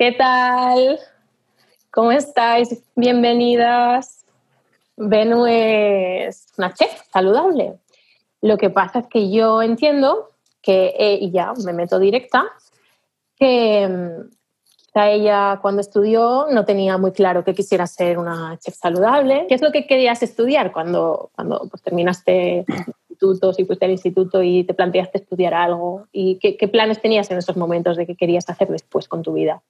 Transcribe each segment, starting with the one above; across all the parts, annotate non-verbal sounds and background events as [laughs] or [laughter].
¿Qué tal? ¿Cómo estáis? Bienvenidas. Benu es una chef saludable. Lo que pasa es que yo entiendo que, eh, y ya me meto directa, que mm, ella cuando estudió no tenía muy claro que quisiera ser una chef saludable. ¿Qué es lo que querías estudiar cuando, cuando pues, terminaste institutos y fuiste al instituto y te planteaste estudiar algo? ¿Y qué, planes tenías en esos momentos de qué querías hacer después con tu vida?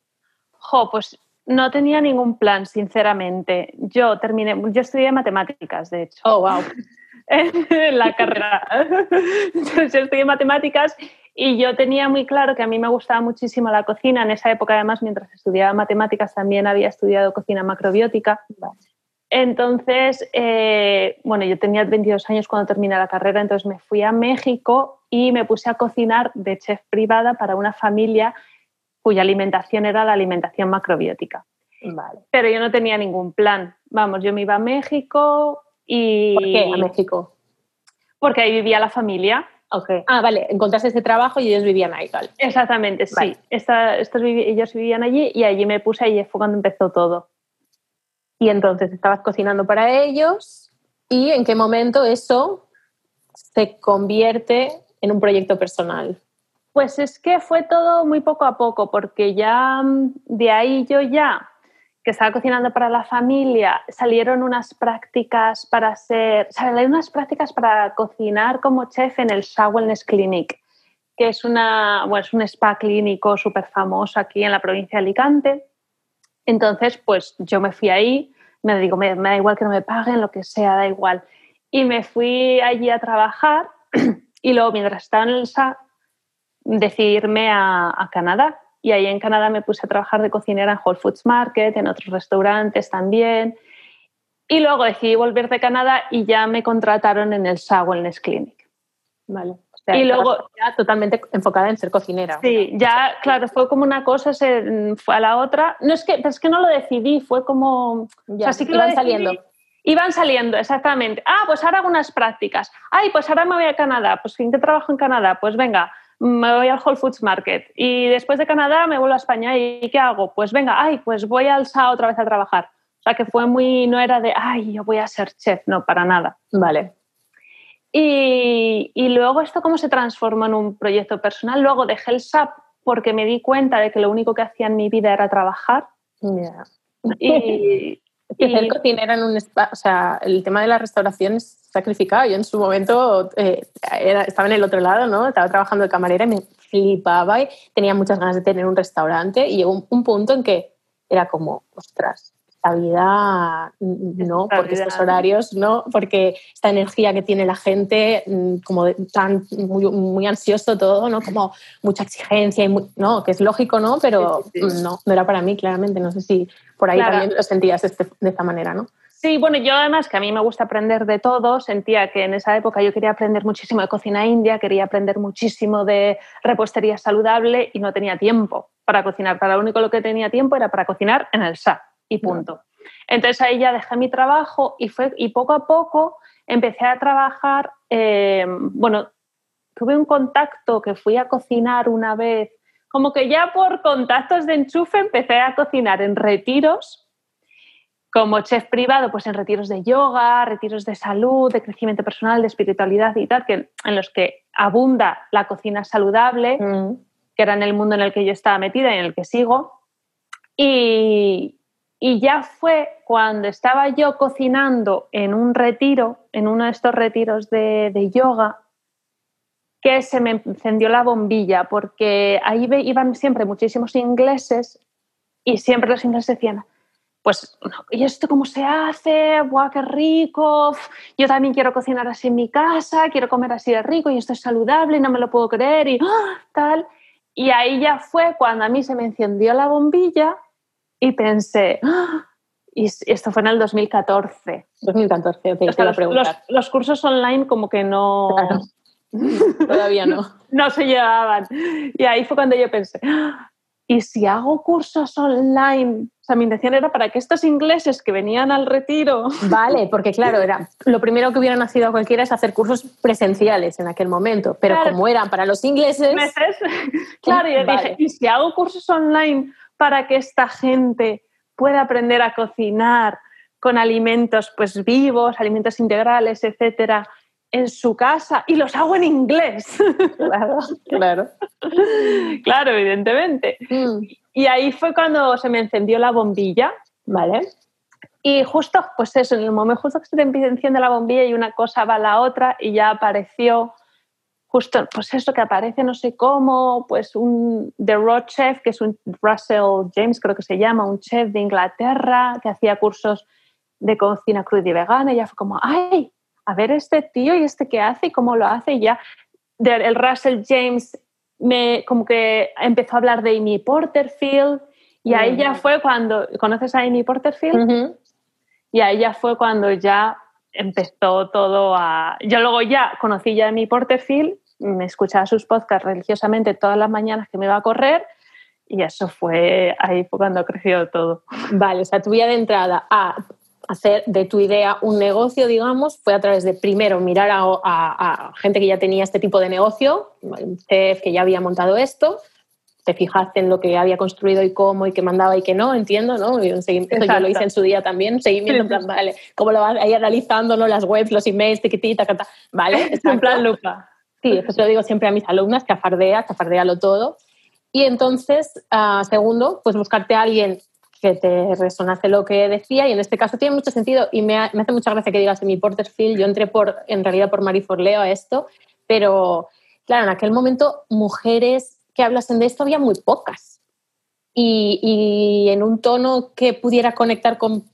Jo, pues no tenía ningún plan, sinceramente. Yo terminé, yo estudié matemáticas, de hecho. Oh, wow. [laughs] en la carrera. Yo estudié matemáticas y yo tenía muy claro que a mí me gustaba muchísimo la cocina. En esa época, además, mientras estudiaba matemáticas, también había estudiado cocina macrobiótica. Entonces, eh, bueno, yo tenía 22 años cuando terminé la carrera, entonces me fui a México y me puse a cocinar de chef privada para una familia cuya alimentación era la alimentación macrobiótica. Vale. Pero yo no tenía ningún plan. Vamos, yo me iba a México y... ¿Por qué a México? Porque ahí vivía la familia. Okay. Ah, vale, encontraste este trabajo y ellos vivían ahí, tal. Exactamente, sí. Vale. Esta, estos, ellos vivían allí y allí me puse y fue cuando empezó todo. Y entonces estabas cocinando para ellos y en qué momento eso se convierte en un proyecto personal. Pues es que fue todo muy poco a poco, porque ya mm, de ahí yo ya, que estaba cocinando para la familia, salieron unas prácticas para ser, salieron unas prácticas para cocinar como chef en el Shaw Wellness Clinic, que es, una, bueno, es un spa clínico súper famoso aquí en la provincia de Alicante. Entonces, pues yo me fui ahí, me digo, me, me da igual que no me paguen, lo que sea, da igual. Y me fui allí a trabajar [clears throat] y luego mientras estaba en el decidirme a, a, Canadá. Y ahí en Canadá me puse a trabajar de cocinera en Whole Foods Market, en otros restaurantes también. Y luego decidí volver de Canadá y ya me contrataron en el SA Wellness Clinic. Vale. O sea, y luego ya totalmente enfocada en ser cocinera. Sí, ya, claro, fue como una cosa, se fue a la otra. No es que, es que no lo decidí, fue como. Ya, o sea, sí que iban saliendo. Iban saliendo, exactamente. Ah, pues ahora hago unas prácticas. Ay, pues ahora me voy a Canadá. Pues ¿en qué trabajo en Canadá? Pues venga, me voy al Whole Foods Market y después de Canadá me vuelvo a España y ¿qué hago? Pues venga, ay, pues voy al SA otra vez a trabajar. O sea que fue muy, no era de, ay, yo voy a ser chef, no, para nada. Vale. Y, y luego esto cómo se transformó en un proyecto personal. Luego dejé el SAP porque me di cuenta de que lo único que hacía en mi vida era trabajar. Yeah. Y, [laughs] y ser cocinera en un spa, o sea, el tema de la restauración es sacrificado. Yo en su momento eh, era, estaba en el otro lado, ¿no? Estaba trabajando de camarera y me flipaba y tenía muchas ganas de tener un restaurante y llegó un, un punto en que era como, ostras, esta vida no, porque estos horarios no, porque esta energía que tiene la gente, como de, tan muy, muy, ansioso todo, ¿no? Como mucha exigencia y muy, no, que es lógico, ¿no? Pero sí, sí, sí. no, no era para mí, claramente. No sé si por ahí claro. también lo sentías de, este, de esta manera, ¿no? Sí, bueno, yo además que a mí me gusta aprender de todo, sentía que en esa época yo quería aprender muchísimo de cocina india, quería aprender muchísimo de repostería saludable y no tenía tiempo para cocinar. Para lo único lo que tenía tiempo era para cocinar en el SAP y punto. Entonces ahí ya dejé mi trabajo y, fue, y poco a poco empecé a trabajar, eh, bueno, tuve un contacto que fui a cocinar una vez, como que ya por contactos de enchufe empecé a cocinar en retiros como chef privado, pues en retiros de yoga, retiros de salud, de crecimiento personal, de espiritualidad y tal, que, en los que abunda la cocina saludable, mm. que era en el mundo en el que yo estaba metida y en el que sigo. Y, y ya fue cuando estaba yo cocinando en un retiro, en uno de estos retiros de, de yoga, que se me encendió la bombilla, porque ahí iban siempre muchísimos ingleses y siempre los ingleses decían, pues, ¿y esto cómo se hace? ¡Buah, qué rico! Yo también quiero cocinar así en mi casa, quiero comer así de rico y esto es saludable y no me lo puedo creer y ¡oh! tal. Y ahí ya fue cuando a mí se me encendió la bombilla y pensé, ¡oh! y esto fue en el 2014. 2014, okay, o sea, los, los, los, cursos online como que no... Claro. [laughs] Todavía no. no se llevaban. Y ahí fue cuando yo pensé, ¿y si hago cursos online? O sea, mi intención era para que estos ingleses que venían al retiro... [laughs] Vale, porque claro, era lo primero que hubiera nacido a cualquiera es hacer cursos presenciales en aquel momento, pero claro. como eran para los ingleses... ¿Meses? [laughs] Claro, yo vale. dije, ¿y si hago cursos online para que esta gente pueda aprender a cocinar con alimentos pues vivos, alimentos integrales, etcétera, en su casa y los hago en inglés. Claro, claro. [laughs] claro, evidentemente. Mm. Y ahí fue cuando se me encendió la bombilla, ¿vale? Y justo, pues eso, en el momento justo que se te enciende la bombilla y una cosa va a la otra y ya apareció justo, pues eso que aparece no sé cómo, pues un The Raw Chef, que es un Russell James, creo que se llama, un chef de Inglaterra que hacía cursos de cocina cruda y vegana y ya fue como, ay, a ver este tío y este qué hace y cómo lo hace y ya el Russell James me como que empezó a hablar de Amy Porterfield y ahí ya fue cuando, ¿conoces a Amy Porterfield? Y ahí ya fue cuando ya empezó todo a... Yo luego ya conocí ya Amy Porterfield, me escuchaba sus podcasts religiosamente todas las mañanas que me iba a correr y eso fue ahí fue cuando creció todo. Vale, o sea, tu vía de entrada a hacer de tu idea un negocio, digamos, fue a través de primero mirar a, gente que ya tenía este tipo de negocio, un chef que ya había montado esto, te fijaste en lo que había construido y cómo y qué mandaba y qué no, entiendo, ¿no? Y yo lo hice en su día también, seguimiento, en plan, vale, cómo lo vas ahí analizando, ¿no? Las webs, los emails, tiquitita, vale, es [laughs] en plan lupa. Sí, eso se lo digo siempre a mis alumnas, que afardea, que afardéalo todo. Y entonces, uh, segundo, pues buscarte a alguien que te resonase lo que decía y en este caso tiene mucho sentido y me, hace mucha gracia que digas en mi Porterfield, yo entré por, en realidad por Marie Forleo a esto, pero claro, en aquel momento mujeres que hablasen de esto había muy pocas. Y, y en un tono que pudiera conectar con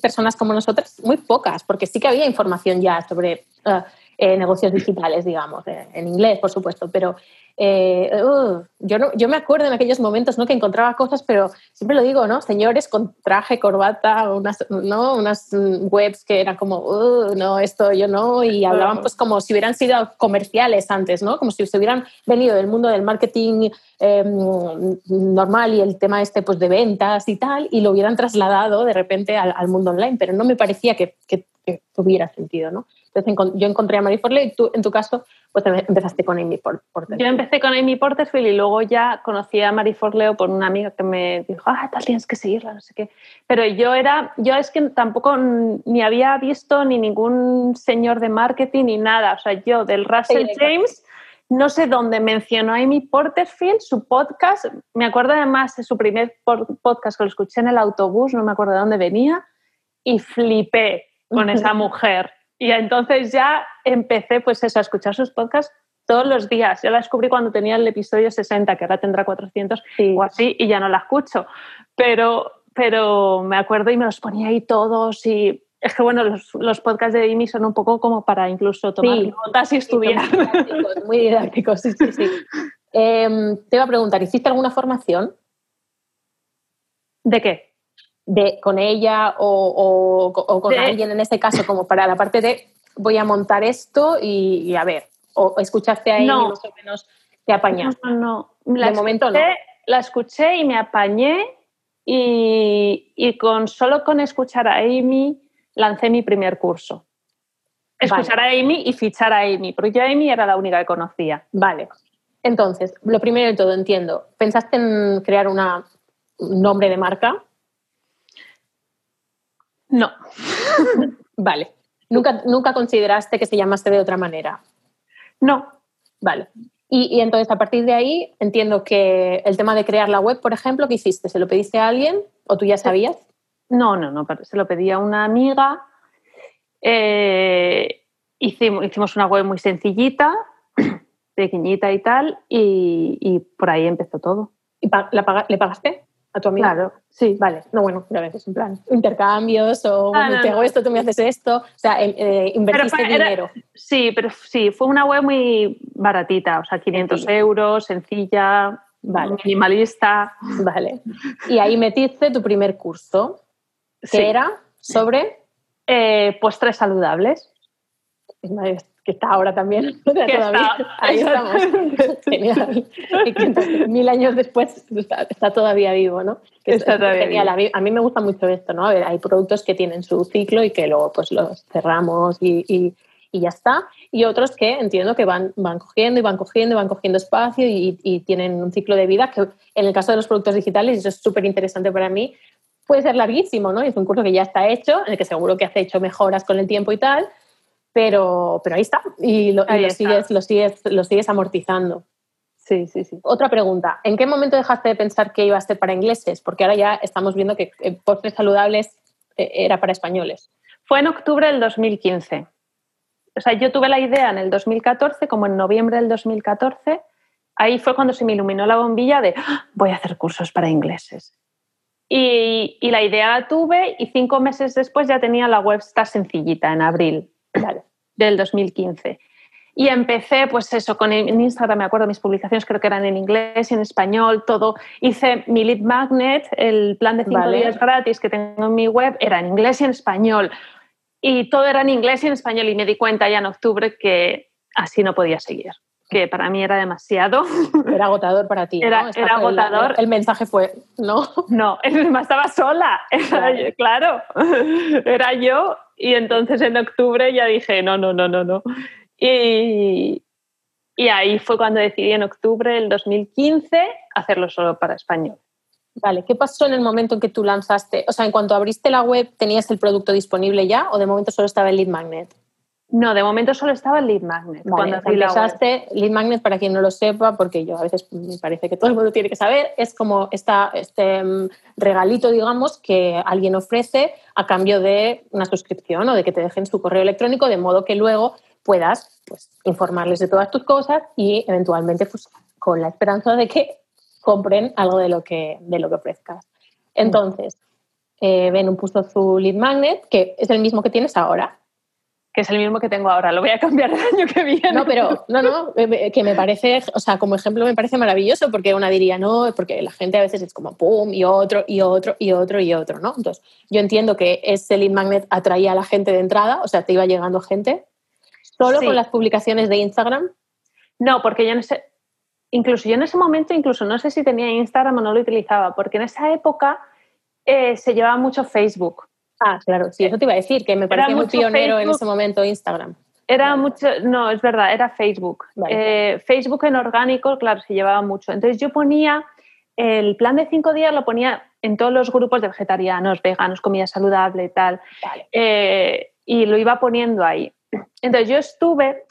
personas como nosotras, muy pocas, porque sí que había información ya sobre uh, eh, negocios digitales, digamos, eh, en inglés, por supuesto, pero eh, uh, yo, no, yo me acuerdo en aquellos momentos ¿no? que encontraba cosas, pero siempre lo digo, ¿no? Señores con traje, corbata, unas, ¿no? unas webs que eran como, uh, no, esto yo no, y hablaban pues como si hubieran sido comerciales antes, ¿no? Como si se hubieran venido del mundo del marketing em, normal y el tema este pues de ventas y tal, y lo hubieran trasladado de repente al, mundo online, pero no me parecía que, que, que tuviera sentido, ¿no? Entonces yo encontré a Marie Forleo y tú, en tu caso, pues empezaste con Amy Porterfield. Yo empecé con Amy Porterfield y luego ya conocí a Marie Forleo por una amiga que me dijo, ah, tal, tienes que seguirla, no sé qué. Pero yo era, yo es que tampoco ni había visto ni ningún señor de marketing ni nada. O sea, yo del Russell James no sé dónde mencionó a Amy Porterfield, su podcast, me acuerdo además de su primer podcast que lo escuché en el autobús, no me acuerdo de dónde venía, y flipé con esa [laughs] mujer. Y entonces ya empecé pues eso, a escuchar sus podcasts todos los días. Yo la descubrí cuando tenía el episodio 60, que ahora tendrá 400 o así, y ya no la escucho. Pero, pero me acuerdo y me los ponía ahí todos y es que bueno, los, los podcasts de Amy son un poco como para incluso tomar notas y estudiar. Muy didácticos, sí, sí, sí. [laughs] Em, te iba a preguntar, ¿hiciste alguna formación? ¿De qué? De, con ella o, con alguien en este caso, como para la parte de voy a montar esto y, a ver, o escuchaste ahí no. más o menos te apañaste. No, no, La de momento no. La escuché y me apañé y, y, con solo con escuchar a Amy lancé mi primer curso. Escuchar a Amy y fichar a Amy, porque yo Amy era la única que conocía. Vale. Entonces, lo primero de todo, entiendo, ¿pensaste en crear una, un nombre de marca? No. [laughs] vale. ¿Nunca, ¿Nunca consideraste que se llamaste de otra manera? No. Vale. Y, entonces, a partir de ahí, entiendo que el tema de crear la web, por ejemplo, ¿qué hiciste? ¿Se lo pediste a alguien o tú ya sabías? No, no, no, se lo pedí a una amiga. Eh, hicimos, hicimos, una web muy sencillita, [clears throat] pequeñita y tal, y, por ahí empezó todo. ¿Y le pagaste? A tu amiga. Claro, sí. Vale, no, bueno, a veces en plan intercambios o ah, te hago esto, tú me haces esto. O sea, em, eh, invertiste dinero. sí, pero sí, fue una web muy baratita, o sea, 500 euros, sencilla, minimalista. Vale. Y ahí metiste tu primer curso, que era sobre. Eh, postres saludables que está ahora también. [laughs] todavía, [laughs] ahí estamos. [laughs] Genial. mil años después está, todavía vivo, ¿no? está genial. A mí, a mí, me gusta mucho esto, ¿no? A ver, hay productos que tienen su ciclo y que luego pues los cerramos y, y ya está. Y otros que entiendo que van, van cogiendo y van cogiendo y van cogiendo espacio y, y tienen un ciclo de vida que en el caso de los productos digitales, y eso es súper interesante para mí, puede ser larguísimo, ¿no? Es un curso que ya está hecho, en el que seguro que has hecho mejoras con el tiempo y tal, pero, pero ahí está y, lo, Sigues, lo, sigues, lo sigues amortizando. Sí, sí, sí. Otra pregunta, ¿en qué momento dejaste de pensar que iba a ser para ingleses? Porque ahora ya estamos viendo que eh, postres saludables eh, era para españoles. Fue en octubre del 2015. O sea, yo tuve la idea en el 2014, como en noviembre del 2014, ahí fue cuando se me iluminó la bombilla de ¡Ah! voy a hacer cursos para ingleses. Y, y, la idea la tuve y cinco meses después ya tenía la web esta sencillita, en abril del 2015. Y empecé, pues eso, con en Instagram, me acuerdo, mis publicaciones creo que eran en inglés y en español, todo. Hice mi lead magnet, el plan de cinco días gratis que tengo en mi web, era en inglés y en español. Y todo era en inglés y en español. Y me di cuenta ya en octubre que así no podía seguir que para mí era demasiado. [laughs] Era agotador para ti. Era, era agotador. El, mensaje fue, no. [laughs] No, [laughs] estaba sola. claro. Era yo. Y entonces en octubre ya dije, no, no, no, no, no. Y, y ahí fue cuando decidí en octubre del 2015 hacerlo solo para español. Vale, ¿qué pasó en el momento en que tú lanzaste? O sea, en cuanto abriste la web, ¿tenías el producto disponible ya o de momento solo estaba el lead magnet? No, de momento solo estaba el lead magnet. cuando empezaste, lead magnet, para quien no lo sepa, porque yo a veces me parece que todo el mundo tiene que saber, es como esta, este mm, regalito, digamos, que alguien ofrece a cambio de una suscripción o de que te dejen su correo electrónico, de modo que luego puedas pues, informarles de todas tus cosas y eventualmente pues, con la esperanza de que compren algo de lo que, de lo que ofrezcas. Entonces, eh, ven un puesto su lead magnet, que es el mismo que tienes ahora, que es el mismo que tengo ahora. Lo voy a cambiar el año que viene. No, pero no, no, que me parece, o sea, como ejemplo me parece maravilloso porque una diría no, porque la gente a veces es como pum y otro y otro y otro y otro, ¿no? Entonces, yo entiendo que ese lead magnet atraía a la gente de entrada, o sea, te iba llegando gente. ¿Solo con las publicaciones de Instagram? No, porque yo no sé, incluso yo en ese momento, incluso no sé si tenía Instagram o no lo utilizaba, porque en esa época eh, se llevaba mucho Facebook. Ah, claro, sí, eso te iba a decir, que me parecía muy pionero en ese momento Instagram. Era mucho, no, es verdad, era Facebook. Eh, Facebook en orgánico, claro, se llevaba mucho. Entonces yo ponía, el plan de cinco días lo ponía en todos los grupos de vegetarianos, veganos, comida saludable y tal. Eh, y lo iba poniendo ahí. Entonces yo estuve,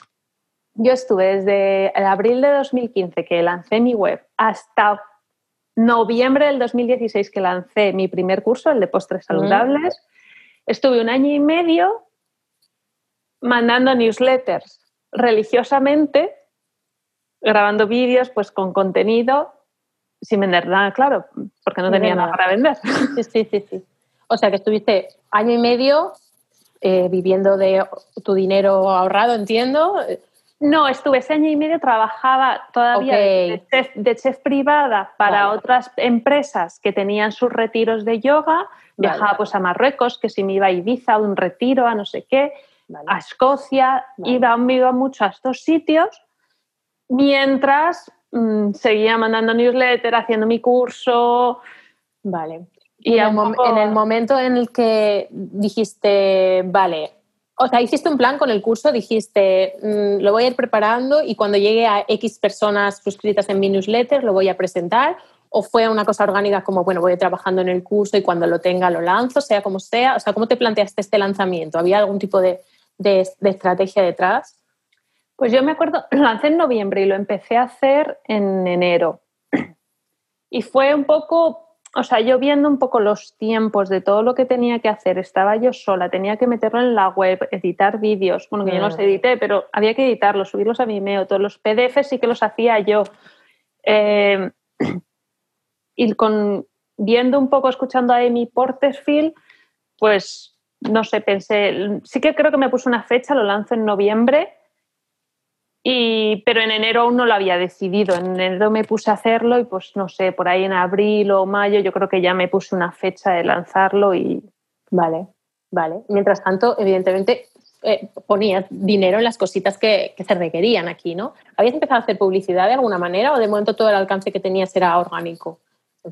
yo estuve desde el abril de 2015 que lancé mi web hasta noviembre del 2016 que lancé mi primer curso, el de postres saludables. Estuve un año y medio mandando newsletters religiosamente, grabando vídeos pues con contenido sin vender nada, claro, porque no tenía nada para vender. Sí, sí, sí, sí. O sea que estuviste año y medio eh, viviendo de tu dinero ahorrado, entiendo. No, estuve ese año y medio, trabajaba todavía de, chef, privada para otras empresas que tenían sus retiros de yoga Viajaba pues a Marruecos, que si me iba a Ibiza, a un retiro, a no sé qué, a Escocia, iba, me iba mucho a estos sitios, mientras mm, seguía mandando newsletter, haciendo mi curso. Vale. Y, en, el momento en el que dijiste, vale, o sea, hiciste un plan con el curso, dijiste, mm, lo voy a ir preparando y cuando llegue a X personas suscritas en mi newsletter, lo voy a presentar ¿O fue una cosa orgánica como, bueno, voy trabajando en el curso y cuando lo tenga lo lanzo, sea como sea? O sea, ¿cómo te planteaste este lanzamiento? ¿Había algún tipo de, estrategia detrás? Pues yo me acuerdo, [clears throat] lo lancé en noviembre y lo empecé a hacer en enero. [clears throat] Y fue un poco, o sea, yo viendo un poco los tiempos de todo lo que tenía que hacer, estaba yo sola, tenía que meterlo en la web, editar vídeos, bueno, que yo no los mm. edité, pero había que editarlos, subirlos a Vimeo, todos los PDFs sí que los hacía yo. Eh, [clears throat] y con, viendo un poco, escuchando a Amy Porterfield, pues no sé, pensé, sí que creo que me puse una fecha, lo lanzo en noviembre, y, pero en enero aún no lo había decidido. En enero me puse a hacerlo y pues no sé, por ahí en abril o mayo yo creo que ya me puse una fecha de lanzarlo y... Vale, vale. Mientras tanto, evidentemente, eh, ponías dinero en las cositas que, que, se requerían aquí, ¿no? ¿Habías empezado a hacer publicidad de alguna manera o de momento todo el alcance que tenías era orgánico?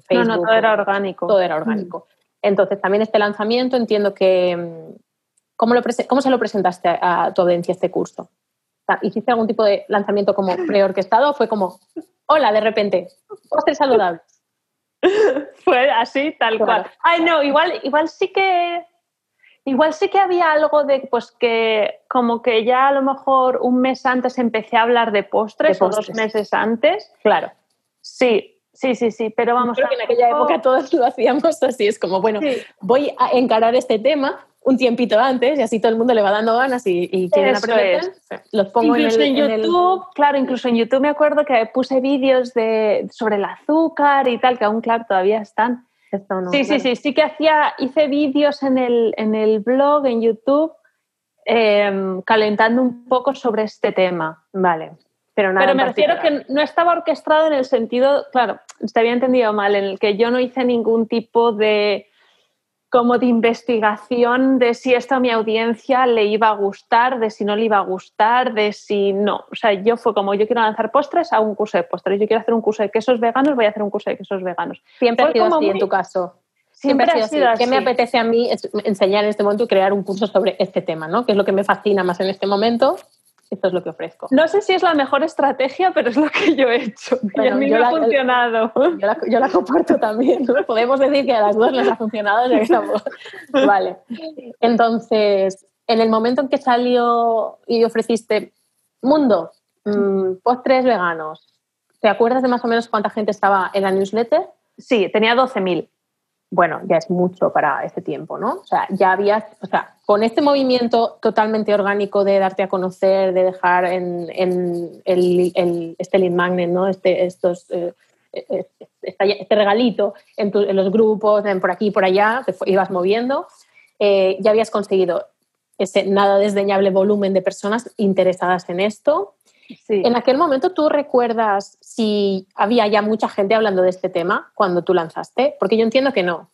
No, todo era orgánico. Todo era orgánico. Entonces, también este lanzamiento entiendo que, ¿cómo, lo ¿cómo se lo presentaste a, tu audiencia este curso? ¿Hiciste algún tipo de lanzamiento como preorquestado o fue como, hola, de repente, postres saludables? [laughs] fue así, tal cual. Ay, no, igual, igual sí que Igual sí que había algo de, pues que como que ya a lo mejor un mes antes empecé a hablar de postres, o dos meses antes. Claro. Sí, sí, sí, sí, pero vamos. Creo que en aquella época todos lo hacíamos así, es como, bueno, voy a encarar este tema un tiempito antes y así todo el mundo le va dando ganas y, y quieren aprender. Los pongo incluso en, YouTube, claro, incluso en YouTube me acuerdo que puse vídeos de, sobre el azúcar y tal, que aún, claro, todavía están sí, sí, sí, sí que hacía, hice vídeos en el, en el blog, en YouTube, em, calentando un poco sobre este tema. Vale. Pero, nada Pero me refiero que no estaba orquestado en el sentido, claro, te había entendido mal, en el que yo no hice ningún tipo de como de investigación de si esto a mi audiencia le iba a gustar, de si no le iba a gustar, de si no. O sea, yo fue como yo quiero lanzar postres, a un curso de postres. Yo quiero hacer un curso de quesos veganos, voy a hacer un curso de quesos veganos. Siempre ha sido así en tu caso. Siempre, ha sido así. ¿Qué me apetece a mí enseñar en este momento y crear un curso sobre este tema, ¿no? Que es lo que me fascina más en este momento esto es lo que ofrezco. No sé si es la mejor estrategia, pero es lo que yo he hecho. y a mí me ha funcionado. Yo la, comparto también. [laughs] Podemos decir que a las dos les ha funcionado ya que estamos. vale. Entonces, en el momento en que salió y ofreciste Mundo, mmm, postres veganos, ¿te acuerdas de más o menos cuánta gente estaba en la newsletter? Sí, tenía 12.000 bueno, ya es mucho para este tiempo, ¿no? O sea, ya habías, o sea, con este movimiento totalmente orgánico de darte a conocer, de dejar en, el, este lead magnet, ¿no? Este, estos, eh, eh, este, regalito en, los grupos, por aquí y por allá, te ibas moviendo, eh, ya habías conseguido ese nada desdeñable volumen de personas interesadas en esto. En aquel momento, ¿tú recuerdas si había ya mucha gente hablando de este tema cuando tú lanzaste? Porque yo entiendo que no.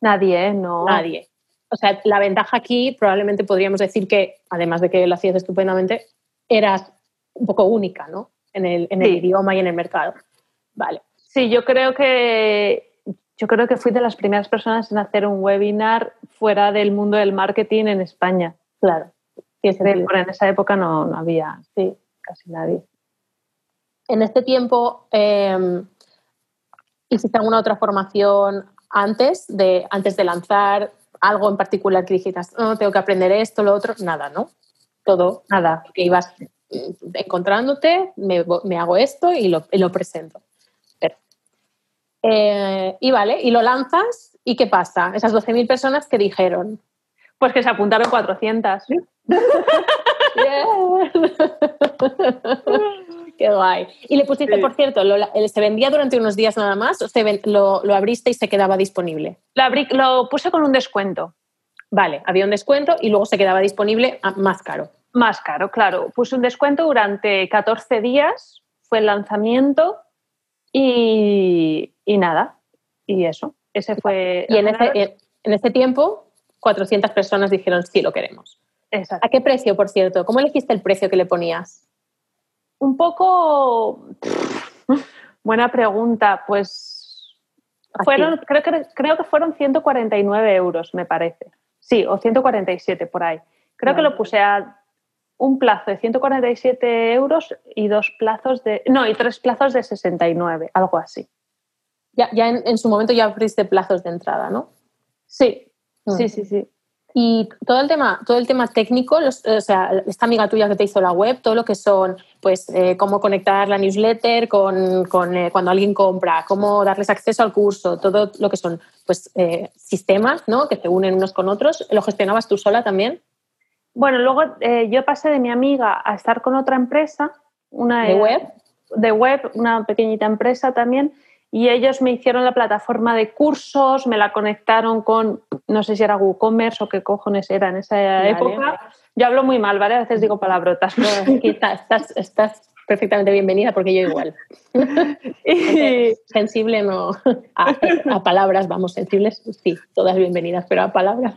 Nadie, no. Nadie. O sea, la ventaja aquí probablemente podríamos decir que, además de que lo hacías estupendamente, eras un poco única, ¿no? En el, en el idioma y en el mercado. Vale. Sí, yo creo que yo creo que fui de las primeras personas en hacer un webinar fuera del mundo del marketing en España. Claro. Sí, en esa época no, no había. Sí casi nadie. En este tiempo, eh, ¿hiciste alguna otra formación antes de, antes de lanzar algo en particular que dijeras, no, tengo que aprender esto, lo otro? Nada, ¿no? Todo, nada, que ibas encontrándote, me, hago esto y lo, lo presento. Eh, y vale, y lo lanzas, ¿y qué pasa? Esas 12.000 personas que dijeron. Pues que se apuntaron 400. [laughs] [laughs] Qué guay. ¿Y le pusiste, por cierto, se vendía durante unos días nada más o se lo, abriste y se quedaba disponible? Lo, lo puse con un descuento. Vale, había un descuento y luego se quedaba disponible más caro. Más caro, claro. Puse un descuento durante 14 días, fue el lanzamiento y, nada. Y eso, ese fue... Y en ese, en ese tiempo, 400 personas dijeron sí, lo queremos. ¿A qué precio, por cierto? ¿Cómo elegiste el precio que le ponías? Un poco... [laughs] Buena pregunta. Pues fueron, creo, que, creo que fueron 149 euros, me parece. Sí, o 147 por ahí. Creo que lo puse a un plazo de 147 euros y dos plazos de... No, y tres plazos de 69, algo así. Ya, ya en, su momento ya abriste plazos de entrada, ¿no? Sí, mm. sí, sí, sí. Y todo el tema, todo el tema técnico, o sea, esta amiga tuya que te hizo la web, todo lo que son, pues, eh, cómo conectar la newsletter con, con eh, cuando alguien compra, cómo darles acceso al curso, todo lo que son, pues, eh, sistemas, ¿no? Que se unen unos con otros. ¿Lo gestionabas tú sola también? Bueno, luego yo pasé de mi amiga a estar con otra empresa, una de web, de web, una pequeñita empresa también, y ellos me hicieron la plataforma de cursos, me la conectaron con, no sé si era WooCommerce o qué cojones era en esa época. Yo hablo muy mal, ¿vale? A veces digo palabrotas. [laughs] estás, estás, perfectamente bienvenida porque yo igual. [laughs] Sensible no. A, palabras, vamos, sensibles, sí, todas bienvenidas, pero a palabras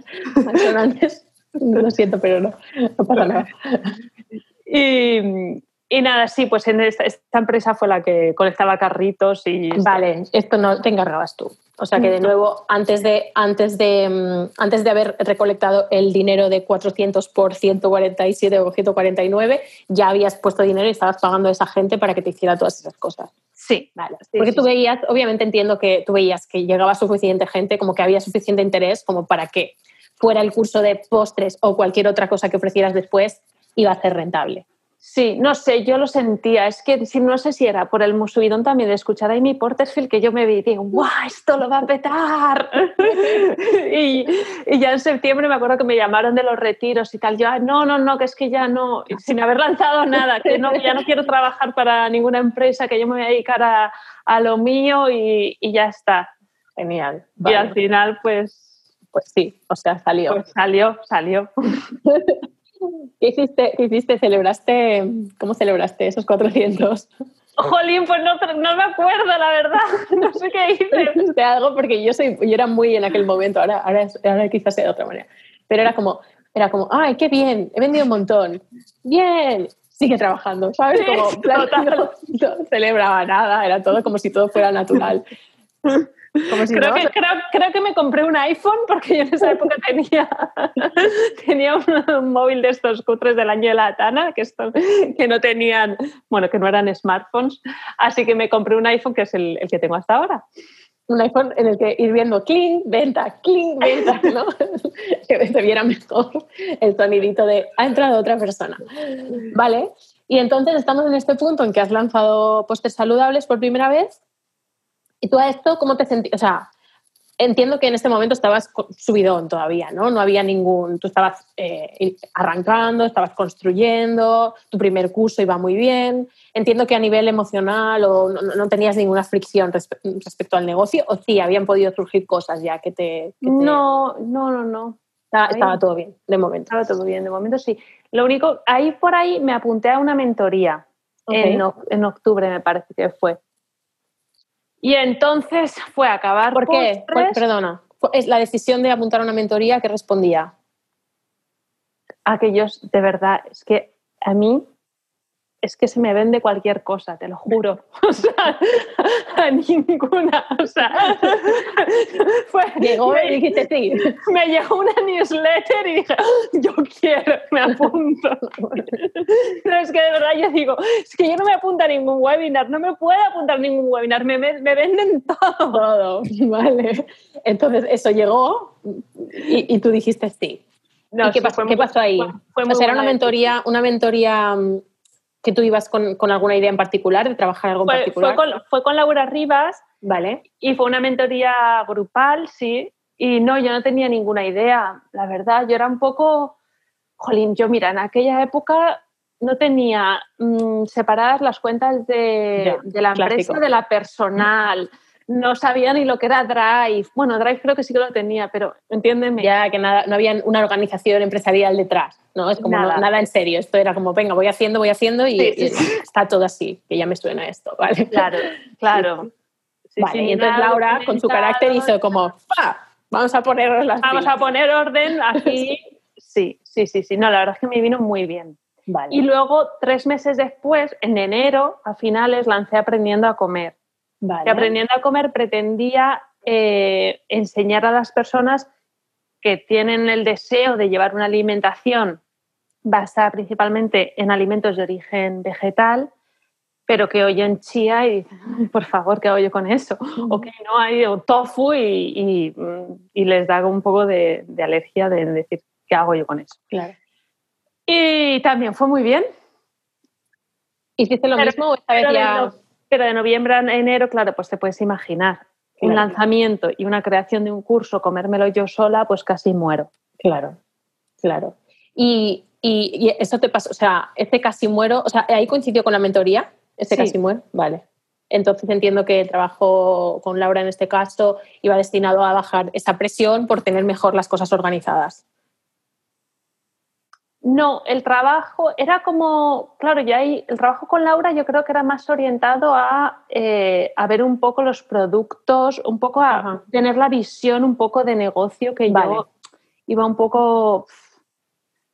antes, lo siento, pero no, no pasa nada. [laughs] Y, y nada, sí, pues en esta, empresa fue la que conectaba carritos y... Vale, esto no te encargabas tú. O sea que de nuevo, antes de, antes de, mm, antes de haber recolectado el dinero de 400 por 147 o 149, ya habías puesto dinero y estabas pagando a esa gente para que te hiciera todas esas cosas. Sí, vale. Porque tú veías, obviamente entiendo que tú veías que llegaba suficiente gente, como que había suficiente interés como para que fuera el curso de postres o cualquier otra cosa que ofrecieras después, iba a ser rentable. Sí, no sé, yo lo sentía. Es que no sé si era por el musubidón también de escuchar a Amy Portersfield que yo me vi y digo, ¡guau! Esto lo va a petar. [laughs] y, ya en septiembre me acuerdo que me llamaron de los retiros y tal. Yo, no, no, no, que es que ya no, sin haber lanzado nada, que no, ya no quiero trabajar para ninguna empresa, que yo me voy a dedicar a, a lo mío y, y, ya está. Genial. Y al final, pues, pues sí, o sea, salió. Pues salió, salió. [laughs] ¿Qué hiciste, ¿Qué hiciste? ¿Celebraste? ¿Cómo celebraste esos 400? [laughs] Jolín, pues no, no me acuerdo, la verdad. [laughs] No sé qué hice. [laughs] De algo porque yo, soy, yo era muy en aquel momento, ahora, ahora, ahora quizás sea de otra manera. Pero era como, era como, ¡ay, qué bien! He vendido un montón. ¡Bien! Sigue trabajando, ¿sabes? Como, no, no celebraba nada, era todo como si todo fuera natural creo, que, creo, que me compré un iPhone porque yo en esa época [laughs] tenía, tenía un, móvil de estos cutres del año de la Tana que, que no tenían, bueno, que no eran smartphones. Así que me compré un iPhone que es el, el que tengo hasta ahora un iPhone en el que ir viendo clean, venta, clean, venta, [laughs] ¿no? que se viera mejor el sonidito de ha entrado otra persona. ¿Vale? Y entonces estamos en este punto en que has lanzado postes saludables por primera vez ¿Y tú a esto cómo te sentías? O sea, entiendo que en este momento estabas subidón todavía, ¿no? No había ningún, tú estabas eh, arrancando, estabas construyendo, tu primer curso iba muy bien. Entiendo que a nivel emocional o no, tenías ninguna fricción respecto al negocio, o sí, habían podido surgir cosas ya que te... No, no, no, no. Estaba, todo bien, de momento. Estaba todo bien, de momento sí. Lo único, ahí por ahí me apunté a una mentoría en, en octubre, me parece que fue y entonces fue a acabar. ¿Por qué? Perdona. Es la decisión de apuntar a una mentoría que respondía. Aquellos, de verdad, es que a mí es que se me vende cualquier cosa, te lo juro. [laughs] O sea, a ninguna. O sea, [laughs] fue, llegó y dijiste sí. [laughs] Me llegó una newsletter y dije, yo quiero, me apunto. Pero es que de verdad yo digo, es que yo no me apunto a ningún webinar, no me puedo apuntar a ningún webinar, me, me, venden todo. Todo, vale. Entonces eso llegó y, y tú dijiste sí. No, ¿Y qué, pasó, ¿qué pasó ahí? Fue, o sea, era una mentoría, una mentoría mm, que tú ibas con, con, alguna idea en particular, de trabajar algo en particular. Fue con, fue con, Laura Rivas. Vale. Y fue una mentoría grupal, sí. Y no, yo no tenía ninguna idea, la verdad. Yo era un poco, jolín, yo mira, en aquella época no tenía mm, separadas las cuentas de, de la empresa de la personal no sabía ni lo que era Drive. Bueno, Drive creo que sí que lo tenía, pero entiéndeme. Ya que nada, no había una organización empresarial detrás, ¿no? Es como nada, en serio. Esto era como, venga, voy haciendo, voy haciendo y, está todo así, que ya me suena esto, [laughs] ¿vale? Claro, claro. vale, y entonces Laura, con su carácter, hizo como, Vamos a poner las Vamos a poner orden aquí. [laughs] sí, sí, sí, sí. No, la verdad es que me vino muy bien. Vale. Y luego, tres meses después, en enero, a finales, lancé Aprendiendo a Comer que aprendiendo a comer pretendía eh, enseñar a las personas que tienen el deseo de llevar una alimentación basada principalmente en alimentos de origen vegetal, pero que oyen chía y dicen, por favor, ¿qué hago yo con eso? O que no hay tofu y, les da un poco de, alergia de decir, ¿qué hago yo con eso? Claro. Y también fue muy bien. ¿Hiciste lo mismo o esta vez ya...? Pero de noviembre a enero, claro, pues te puedes imaginar. Un lanzamiento y una creación de un curso, comérmelo yo sola, pues casi muero. Claro, claro. Y, y, eso te pasó, o sea, este casi muero, o sea, ahí coincidió con la mentoría, este casi muero, vale. Entonces entiendo que el trabajo con Laura en este caso iba destinado a bajar esa presión por tener mejor las cosas organizadas. No, el trabajo era como, claro, ya hay, el trabajo con Laura yo creo que era más orientado a, eh, a ver un poco los productos, un poco a tener la visión un poco de negocio que yo iba un poco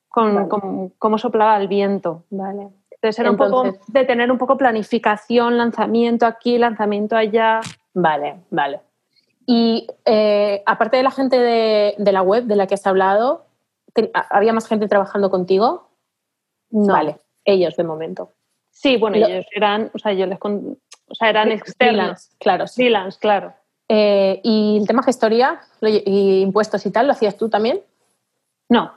con, cómo soplaba el viento. Vale. Entonces era un poco de tener un poco planificación, lanzamiento aquí, lanzamiento allá. Vale, vale. Y eh, aparte de la gente de, de, la web de la que has hablado, ¿había más gente trabajando contigo? No. Vale, ellos de momento. Sí, bueno, ellos eran, o sea, yo les o sea, eran externos. claro. Sí. Freelance, claro. Eh, ¿Y el tema gestoría y impuestos y tal, lo hacías tú también? No.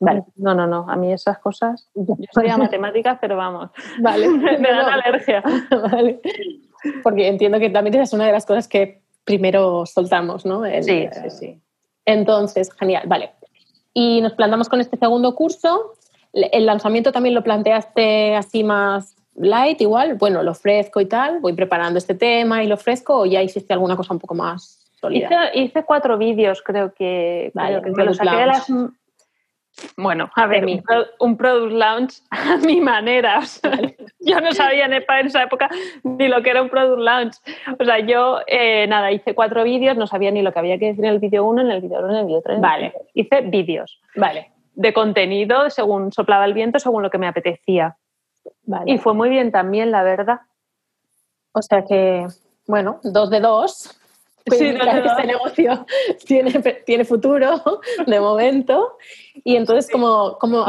Vale. No, no, no. A mí esas cosas. Yo estudiaba matemáticas, pero vamos. [laughs] Vale. [laughs] me dan alergia. [laughs] vale. Porque entiendo que también esa es una de las cosas que primero soltamos, ¿no? sí, sí, sí. Entonces, genial, vale. Y nos plantamos con este segundo curso. ¿El lanzamiento también lo planteaste así más light igual, bueno, lo ofrezco y tal, voy preparando este tema y lo ofrezco o ya hiciste alguna cosa un poco más sólida? Hice, cuatro vídeos, creo que, vale, lo saqué de las... Bueno, a ver, un, product launch [laughs] a mi manera. yo no sabía en esa época ni lo que era un product launch. O sea, yo, eh, nada, hice cuatro vídeos, no sabía ni lo que había que decir en el vídeo 1, en el vídeo 2, en el vídeo 3. Vale. Hice vídeos. Vale. De contenido, según soplaba el viento, según lo que me apetecía. Y fue muy bien también, la verdad. O sea que, bueno, dos de dos. Sí, este negocio [laughs] tiene, tiene futuro [laughs] de momento. Y entonces, como, como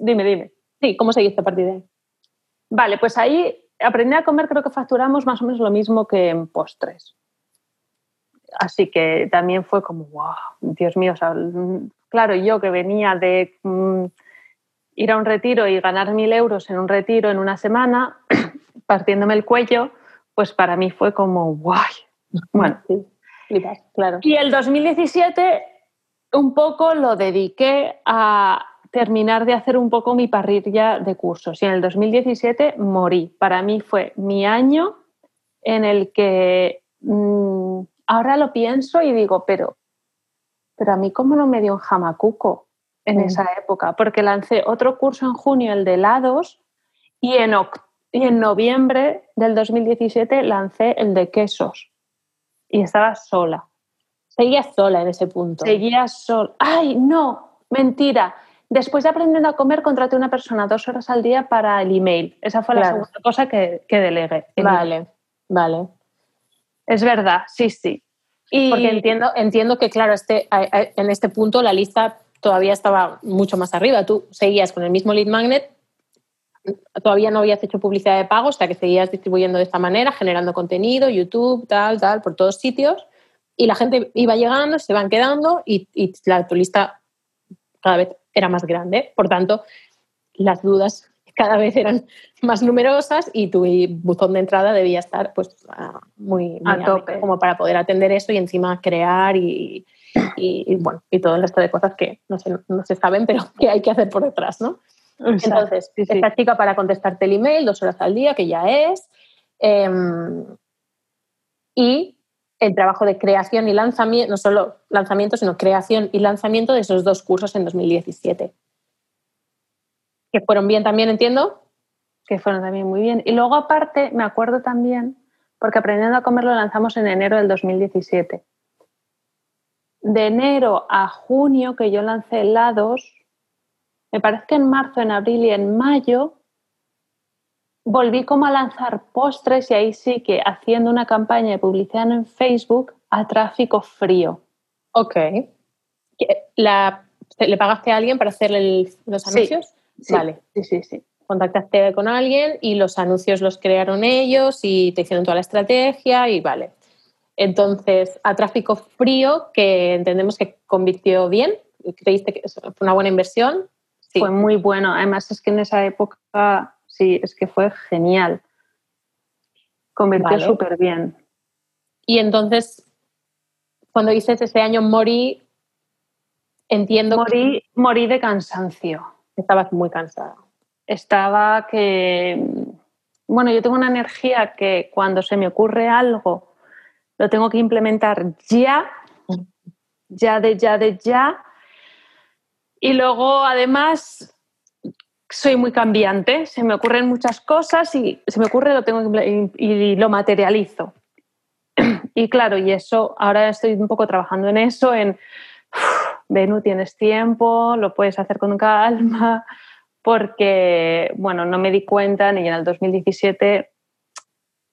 dime, dime. Sí, ¿cómo seguiste a partir de ahí? Vale, pues ahí aprendí a comer, creo que facturamos más o menos lo mismo que en postres. Así que también fue como, wow, Dios mío, claro, yo que venía de mm, ir a un retiro y ganar mil euros en un retiro en una semana, [clears throat] partiéndome el cuello, pues para mí fue como guay. Bueno, [laughs] sí, claro. Y el 2017 un poco lo dediqué a terminar de hacer un poco mi parrilla de cursos. Y en el 2017 morí. Para mí fue mi año en el que mm, ahora lo pienso y digo, pero, pero a mí cómo no me dio un jamacuco en esa época, porque lancé otro curso en junio, el de helados, y en, y en noviembre del 2017 lancé el de quesos. Y estaba sola. Seguías sola en ese punto. Seguía sola. ¡Ay, no! Mentira. Después de aprendiendo a comer, contraté una persona dos horas al día para el email. Esa fue la segunda cosa que, que delegué. Vale, vale. Es verdad, sí, sí. Y... Porque entiendo, entiendo que, claro, este, en este punto la lista todavía estaba mucho más arriba. Tú seguías con el mismo lead magnet, todavía no habías hecho publicidad de pago, o sea que seguías distribuyendo de esta manera, generando contenido, YouTube, tal, tal, por todos sitios. Y la gente iba llegando, se van quedando y, y tu lista cada vez era más grande. Por tanto, las dudas cada vez eran más numerosas y tu buzón de entrada debía estar pues muy, a tope como para poder atender eso y encima crear y, y, bueno, y todo el resto de cosas que no se, no se saben, pero que hay que hacer por detrás, ¿no? Entonces, esta chica para contestarte el email dos horas al día, que ya es, em, y el trabajo de creación y lanzamiento, no solo lanzamiento, sino creación y lanzamiento de esos dos cursos en 2017. Que fueron bien también, entiendo. Que fueron también muy bien. Y luego aparte, me acuerdo también, porque aprendiendo a comer lo lanzamos en enero del 2017 de enero a junio que yo lancé helados, me parece que en marzo, en abril y en mayo, volví como a lanzar postres y ahí sí que haciendo una campaña de publicidad en Facebook a tráfico frío. Ok. ¿Le pagaste a alguien para hacer los anuncios? Sí, vale. Sí, sí, sí. Contactaste con alguien y los anuncios los crearon ellos y te hicieron toda la estrategia y vale. Entonces, a tráfico frío, que entendemos que convirtió bien, ¿creíste que fue una buena inversión? Sí. Fue muy bueno. Además, es que en esa época, sí, es que fue genial. Convirtió súper bien. Y entonces, cuando dices ese año morí, entiendo morí, que... Morí de cansancio. Estabas muy cansada. Estaba que... Bueno, yo tengo una energía que cuando se me ocurre algo lo tengo que implementar ya, ya de ya de ya. Y luego, además, soy muy cambiante, se me ocurren muchas cosas y se me ocurre, lo tengo y lo materializo. Y claro, y eso, ahora estoy un poco trabajando en eso, en, Venu, tienes tiempo, lo puedes hacer con calma, porque, bueno, no me di cuenta ni en el 2017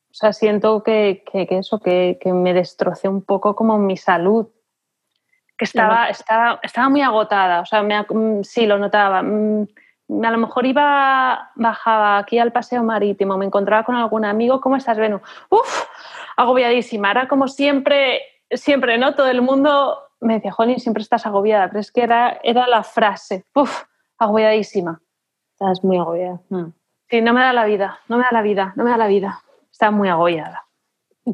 O sea, siento que, eso, que, me destrocé un poco como mi salud. Que estaba, estaba, estaba muy agotada. O sea, me, mm, sí, lo notaba. Mm, a lo mejor iba, bajaba aquí al paseo marítimo, me encontraba con algún amigo, ¿cómo estás, Benu? Uf, agobiadísima. Era como siempre, siempre, ¿no? Todo el mundo me decía, Jolín, siempre estás agobiada, pero es que era, era la frase, uf, agobiadísima. Estás muy agobiada. Mm. Sí, no me da la vida, no me da la vida, no me da la vida. Está muy agobiada.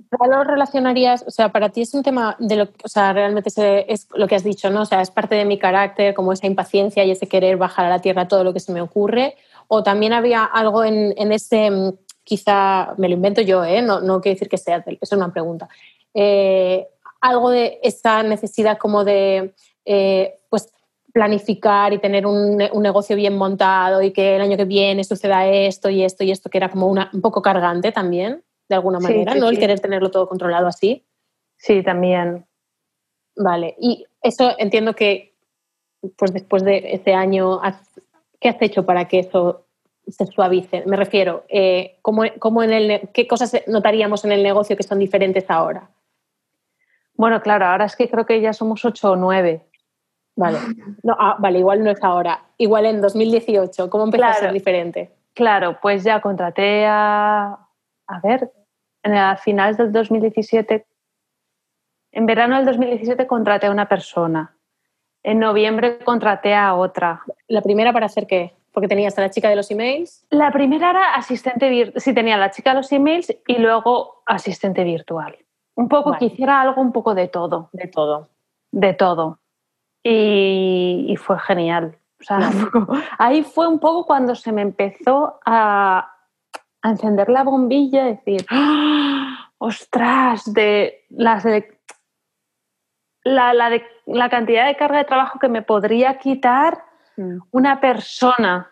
¿Para lo relacionarías? O sea, para ti es un tema de lo que, o sea, realmente es lo que has dicho, ¿no? O sea, es parte de mi carácter, como esa impaciencia y ese querer bajar a la tierra todo lo que se me ocurre. O también había algo en, en ese, mm, quizá, me lo invento yo, ¿eh? No, no quiere decir que sea, eso es una pregunta. Eh, algo de esa necesidad como de, eh, pues, planificar y tener un, un, negocio bien montado y que el año que viene suceda esto y esto y esto, que era como una, un poco cargante también de alguna manera, ¿no? El querer tenerlo todo controlado así. Sí, también. Vale, y eso entiendo que, pues después de ese año, ¿qué has hecho para que eso se suavice? Me refiero, eh, ¿cómo, en el, ¿qué cosas notaríamos en el negocio que son diferentes ahora? Bueno, claro, ahora es que creo que ya somos ocho o nueve. Vale, no, ah, vale, igual no es ahora. Igual en 2018, ¿cómo empezó a ser diferente? Claro, pues ya contraté a, a ver, a finales del 2017, en verano del 2017 contraté a una persona. En noviembre contraté a otra. ¿La primera para hacer qué? Porque tenías a la chica de los emails. La primera era asistente virtual. Sí, tenía la chica de los emails y luego asistente virtual. Un poco que hiciera algo un poco de todo. De todo. De todo. Y, fue genial. [laughs] ahí fue un poco cuando se me empezó a, a encender la bombilla y decir, ¡Ah! ostras, de las la, la, de, la cantidad de carga de trabajo que me podría quitar mm. una persona.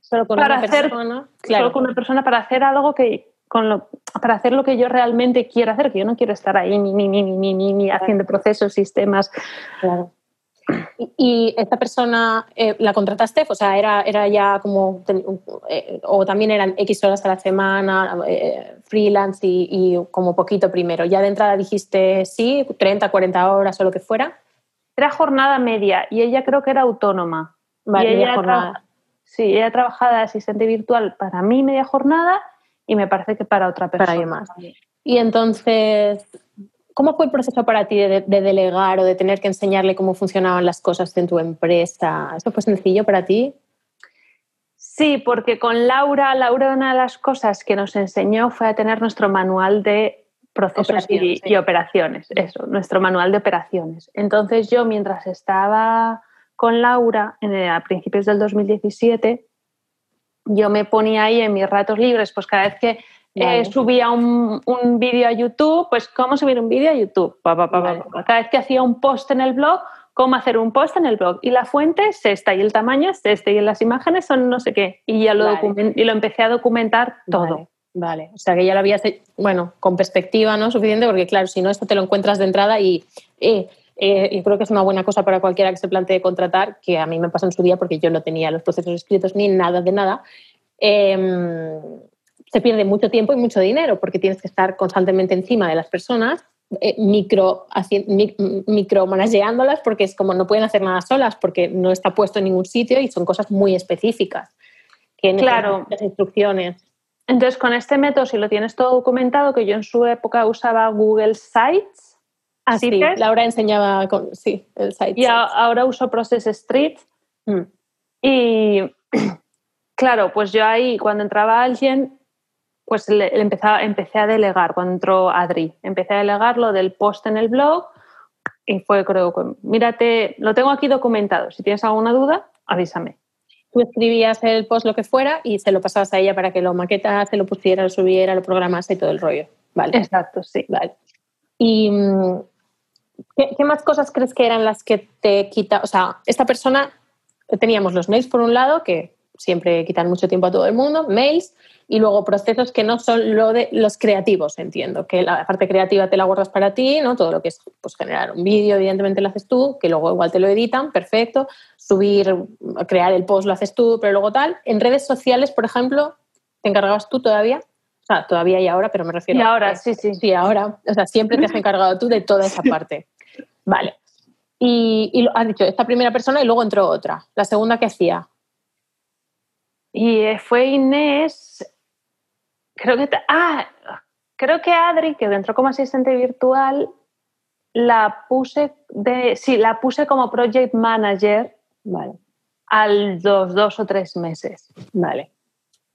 Solo con una persona. Solo con una persona para hacer algo que. Con lo, para hacer lo que yo realmente quiero hacer, que yo no quiero estar ahí ni, ni, ni, ni, ni, ni haciendo procesos, sistemas. Claro. ¿Y esta persona eh, la contrataste? O sea, era, era ya como, eh, o también eran X horas a la semana, eh, freelance y, como poquito primero. ¿Ya de entrada dijiste sí, 30, 40 horas o lo que fuera? Era jornada media y ella creo que era autónoma. Vale, media jornada. Sí, ella trabajaba de asistente virtual para mí media jornada y me parece que para otra persona. Para más. Y entonces, ¿Cómo fue el proceso para ti de, delegar o de tener que enseñarle cómo funcionaban las cosas en tu empresa? ¿Eso fue sencillo para ti? Sí, porque con Laura, Laura una de las cosas que nos enseñó fue a tener nuestro manual de procesos y, operaciones, eso, nuestro manual de operaciones. Entonces yo mientras estaba con Laura en a principios del 2017, yo me ponía ahí en mis ratos libres, pues cada vez que eh, subía un, un vídeo a YouTube, pues cómo subir un vídeo a YouTube. Cada vez que hacía un post en el blog, cómo hacer un post en el blog. Y la fuente es esta, y el tamaño es este, y las imágenes son no sé qué. Y ya lo, y lo empecé a documentar todo. Vale. o sea que ya lo habías hecho, bueno, con perspectiva, ¿no? Suficiente, porque claro, si no, esto te lo encuentras de entrada y, eh, eh, y creo que es una buena cosa para cualquiera que se plantee contratar, que a mí me pasa en su día porque yo no tenía los procesos escritos ni nada de nada. Eh, se pierde mucho tiempo y mucho dinero porque tienes que estar constantemente encima de las personas, eh, micro, micromanageándolas porque es como no pueden hacer nada solas porque no está puesto en ningún sitio y son cosas muy específicas. Que claro. Las instrucciones. Entonces, con este método, si lo tienes todo documentado, que yo en su época usaba Google Sites. Así, ah, Laura enseñaba con, sí, el site. Y ahora uso Process Street. Mm. Y [clears throat] claro, pues yo ahí, cuando entraba alguien, pues le, empecé a delegar cuando entró Adri. Empecé a delegar lo del post en el blog y fue, creo, mírate, lo tengo aquí documentado. Si tienes alguna duda, avísame. Tú escribías el post lo que fuera y se lo pasabas a ella para que lo maquetase, lo pusiera, lo subiera, lo programase y todo el rollo. Vale. Exacto, sí. Vale. ¿Y mm, ¿qué, más cosas crees que eran las que te quita? O sea, esta persona, teníamos los mails por un lado, que siempre quitan mucho tiempo a todo el mundo, mails, y luego procesos que no son lo de los creativos, entiendo, que la parte creativa te la guardas para ti, ¿no? Todo lo que es pues, generar un vídeo, evidentemente lo haces tú, que luego igual te lo editan, perfecto, subir, crear el post lo haces tú, pero luego tal. En redes sociales, por ejemplo, ¿te encargabas tú todavía? O sea, todavía y ahora, pero me refiero Y ahora, a, sí, sí. Sí, ahora. O sea, siempre te has encargado tú de toda esa parte. Vale. Y, y has dicho, esta primera persona y luego entró otra. La segunda que hacía. Y eh, fue Inés, creo que, ah, creo que Adri, que entró como asistente virtual, la puse de, sí, la puse como project manager Vale, a los dos o tres meses. vale.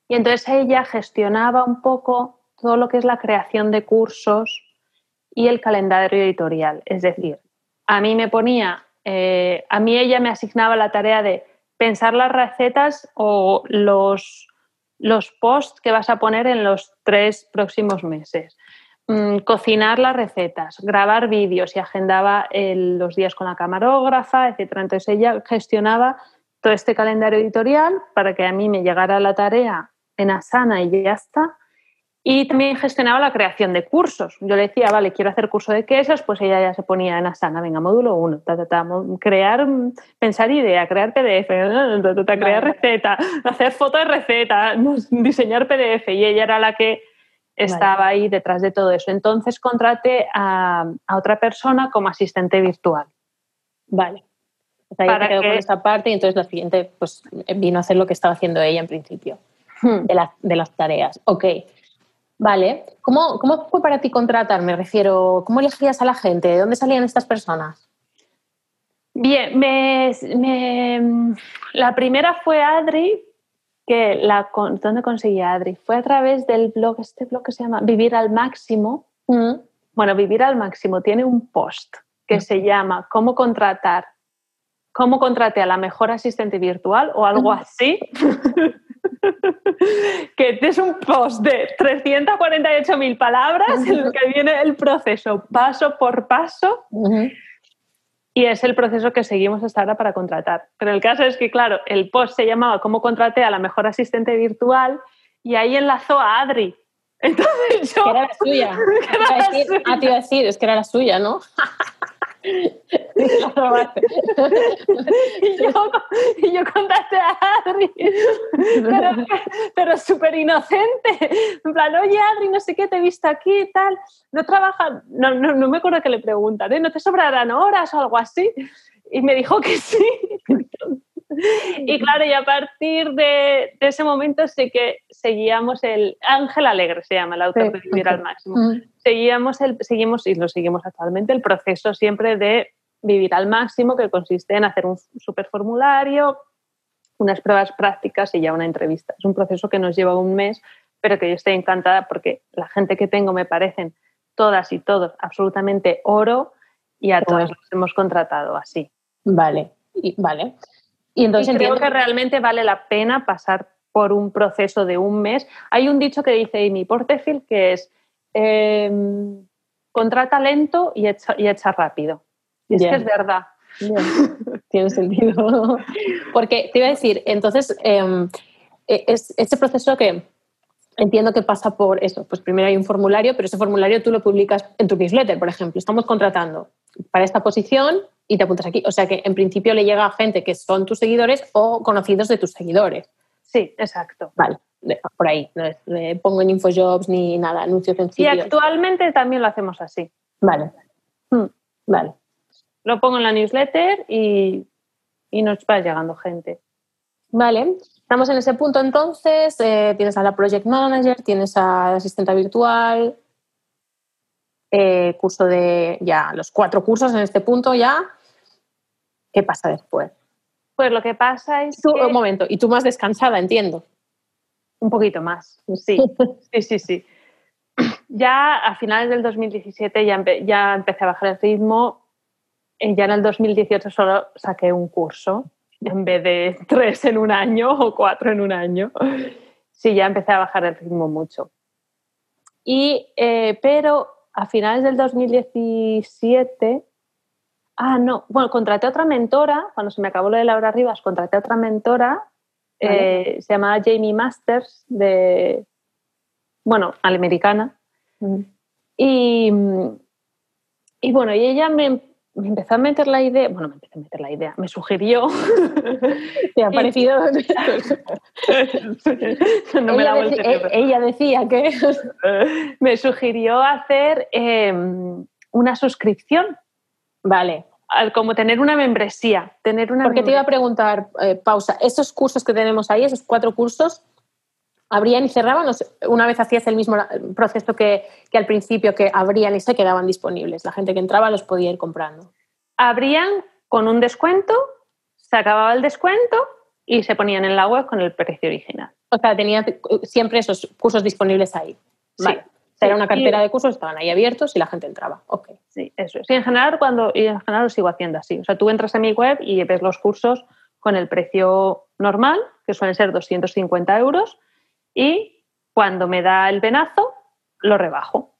Y entonces ella gestionaba un poco todo lo que es la creación de cursos y el calendario editorial. Es decir, a mí me ponía, eh, a mí ella me asignaba la tarea de pensar las recetas o los, los posts que vas a poner en los tres próximos meses. Mm, cocinar las recetas, grabar vídeos y agendaba los días con la camarógrafa, etc. Entonces ella gestionaba todo este calendario editorial para que a mí me llegara la tarea en Asana y ya está. Y también gestionaba la creación de cursos. Yo le decía, vale, quiero hacer curso de quesos, pues ella ya se ponía en Asana, venga, módulo 1, ta, ta, ta, mo- crear, mm, pensar idea, crear PDF, ta, ta, ta, crear receta, hacer foto de receta, diseñar PDF. Y ella era la que estaba ahí detrás de todo eso. Entonces contraté a, a otra persona como asistente virtual. Vale. O sea, Para te quedo que- con esa parte y entonces la siguiente pues vino a hacer lo que estaba haciendo ella en principio, Hmm. de, las de las tareas. Ok. Vale. ¿Cómo, ¿Cómo fue para ti contratar? Me refiero, ¿cómo elegías a la gente? ¿De dónde salían estas personas? Bien, me, me- la primera fue Adri, que la, ¿dónde conseguí a Adri? Fue a través del blog, este blog que se llama Vivir al Máximo. Bueno, Vivir al Máximo tiene un post que Mm. se llama ¿Cómo contratar? ¿Cómo contraté a la mejor asistente virtual? o algo Mm. así. [laughs] [laughs] que es un post de 348.000 palabras en el que viene el proceso paso por paso y es el proceso que seguimos hasta ahora para contratar. Pero el caso es que, claro, el post se llamaba ¿Cómo contraté a la mejor asistente virtual? y ahí enlazó a Adri. [laughs] Entonces yo... Que era la suya. [laughs] Que era Iba a la decir- suya. ah, te iba a decir, es que era la suya, ¿no? [laughs] Y, yo, contacté a Adri, pero, pero súper inocente. En plan, oye Adri, no sé qué, te he visto aquí y tal. No trabaja, no, no, no me acuerdo que le preguntan, ¿eh? ¿no te sobrarán horas o algo así? Y me dijo que sí. [laughs] Y claro, y a partir de, de ese momento sí que seguíamos el Ángel Alegre, se llama el autor Sí, de Vivir al. Máximo Ujú. seguíamos, el, seguimos y lo seguimos actualmente, el proceso siempre de vivir al máximo, que consiste en hacer un super formulario, unas pruebas prácticas y ya una entrevista. Es un proceso que nos lleva un mes, pero que yo estoy encantada porque la gente que tengo me parecen todas y todos absolutamente oro y a todos los hemos contratado así. Vale, y, vale. Y entonces y creo entiendo que realmente vale la pena pasar por un proceso de un mes. Hay un dicho que dice Amy Porterfield que es em, contrata lento y echa, y echa rápido. Y es que es verdad. Bien, Tiene sentido. Porque te iba a decir, entonces, eh, es este proceso que entiendo que pasa por eso. Pues primero hay un formulario, pero ese formulario tú lo publicas en tu newsletter, por ejemplo. Estamos contratando para esta posición y te apuntas aquí. O sea que en principio le llega a gente que son tus seguidores o conocidos de tus seguidores. Sí, exacto. Vale, por ahí. No es- le pongo en Infojobs ni nada, anuncios en Y sitios. actualmente también lo hacemos así. Vale, Hmm. vale. Lo pongo en la newsletter y, y nos va llegando gente. Vale, estamos en ese punto entonces. eh, tienes a la project manager, tienes a la asistente virtual, eh, curso de ya los cuatro cursos en este punto ya. ¿Qué pasa después? Pues lo que pasa es Tú, que... un momento, y tú más descansada, entiendo. Un poquito más, sí. [laughs] Sí, sí, sí. Ya a finales del 2017 ya, empe- ya empecé a bajar el ritmo. Eh, Ya en el 2018 solo saqué un curso en vez de tres en un año o cuatro en un año. Sí, ya empecé a bajar el ritmo mucho. Y, eh, pero a finales del 2017, ah, no, bueno, contraté a otra mentora, cuando se me acabó lo de Laura Rivas, contraté a otra mentora, Vale. eh, se llamaba Jamie Masters, de, bueno, americana, y, y bueno, y ella me, me empezó a meter la idea, bueno, me empezó a meter la idea, me sugirió. [laughs] ¿Te ha parecido? [laughs] [laughs] no me ella, decía, ella, decía que. me sugirió hacer em, una suscripción. Vale. Como tener una membresía. Tener una Porque te iba a preguntar, eh, pausa, esos cursos que tenemos ahí, esos cuatro cursos, abrían y cerraban una vez hacías el mismo proceso que, al principio, que abrían y se quedaban disponibles. La gente que entraba los podía ir comprando. Abrían con un descuento, se acababa el descuento y se ponían en la web con el precio original. O sea, tenía siempre esos cursos disponibles ahí. Sí. Era una cartera de cursos, estaban ahí abiertos y la gente entraba. Ok. Sí, eso es. en general, cuando, y en general lo sigo haciendo así. O sea, tú entras en mi web y ves los cursos con el precio normal, que suelen ser 250 euros, y cuando me da el venazo, lo rebajo.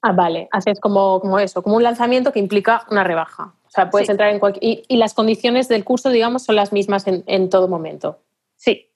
Ah, vale, haces como, como eso, como un lanzamiento que implica una rebaja. O sea, puedes entrar en cualquier... Y, las condiciones del curso, digamos, son las mismas en, en todo momento. Sí.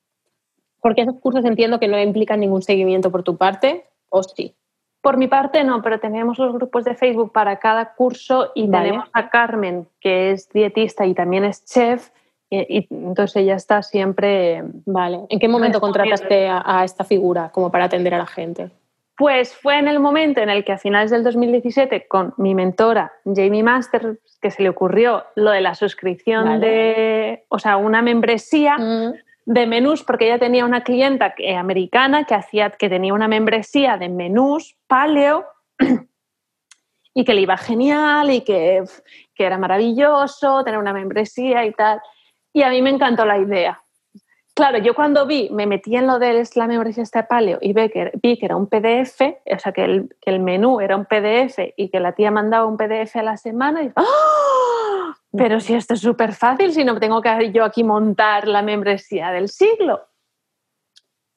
Porque esos cursos entiendo que no implican ningún seguimiento por tu parte, ¿o sí? Por mi parte no, pero tenemos los grupos de Facebook para cada curso y tenemos a Carmen, que es dietista y también es chef, y, entonces ella está siempre... Vale. ¿En qué momento contrataste a, esta figura como para atender a la gente? Pues fue en el momento en el que a finales del 2017 con mi mentora Jamie Master, que se le ocurrió lo de la suscripción de, o sea, una membresía mm. De menús, porque ella tenía una clienta americana que, hacía, que tenía una membresía de menús paleo [clears throat] y que le iba genial y que, que era maravilloso tener una membresía y tal. Y a mí me encantó la idea. Claro, yo cuando vi, me metí en lo del la membresía este paleo y vi que, vi que era un PDF, o sea, que el, que el, menú era un PDF y que la tía mandaba un PDF a la semana y ¡Oh! Pero si esto es súper fácil, si no tengo que yo aquí montar la membresía del siglo.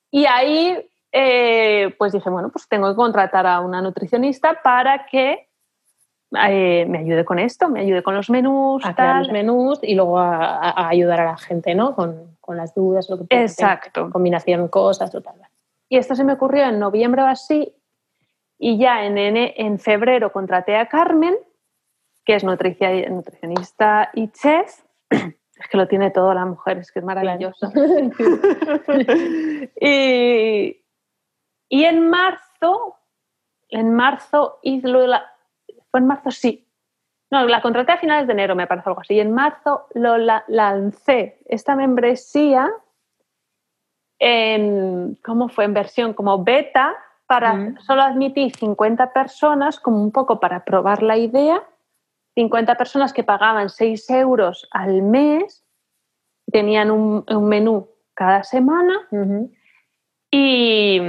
Y ahí, eh, pues dije, bueno, pues tengo que contratar a una nutricionista para que eh, me ayude con esto, me ayude con los menús. A crear los menús y luego a, ayudar a la gente, ¿no? Con, con las dudas, lo que Exacto. combinación cosas, total. Y esto se me ocurrió en noviembre o así, y ya en, en, febrero contraté a Carmen, que es nutricionista y chef. [clears throat] Es que lo tiene todo la mujer, es que es maravilloso. [laughs] y, y en marzo, en marzo hizo la, fue en marzo, sí. No, la contraté a finales de enero, me parece algo así. Y en marzo lo lancé esta membresía en, ¿cómo fue? En versión como beta, para solo admitir 50 personas, como un poco para probar la idea. 50 personas que pagaban 6 euros al mes, tenían un, menú cada semana. Y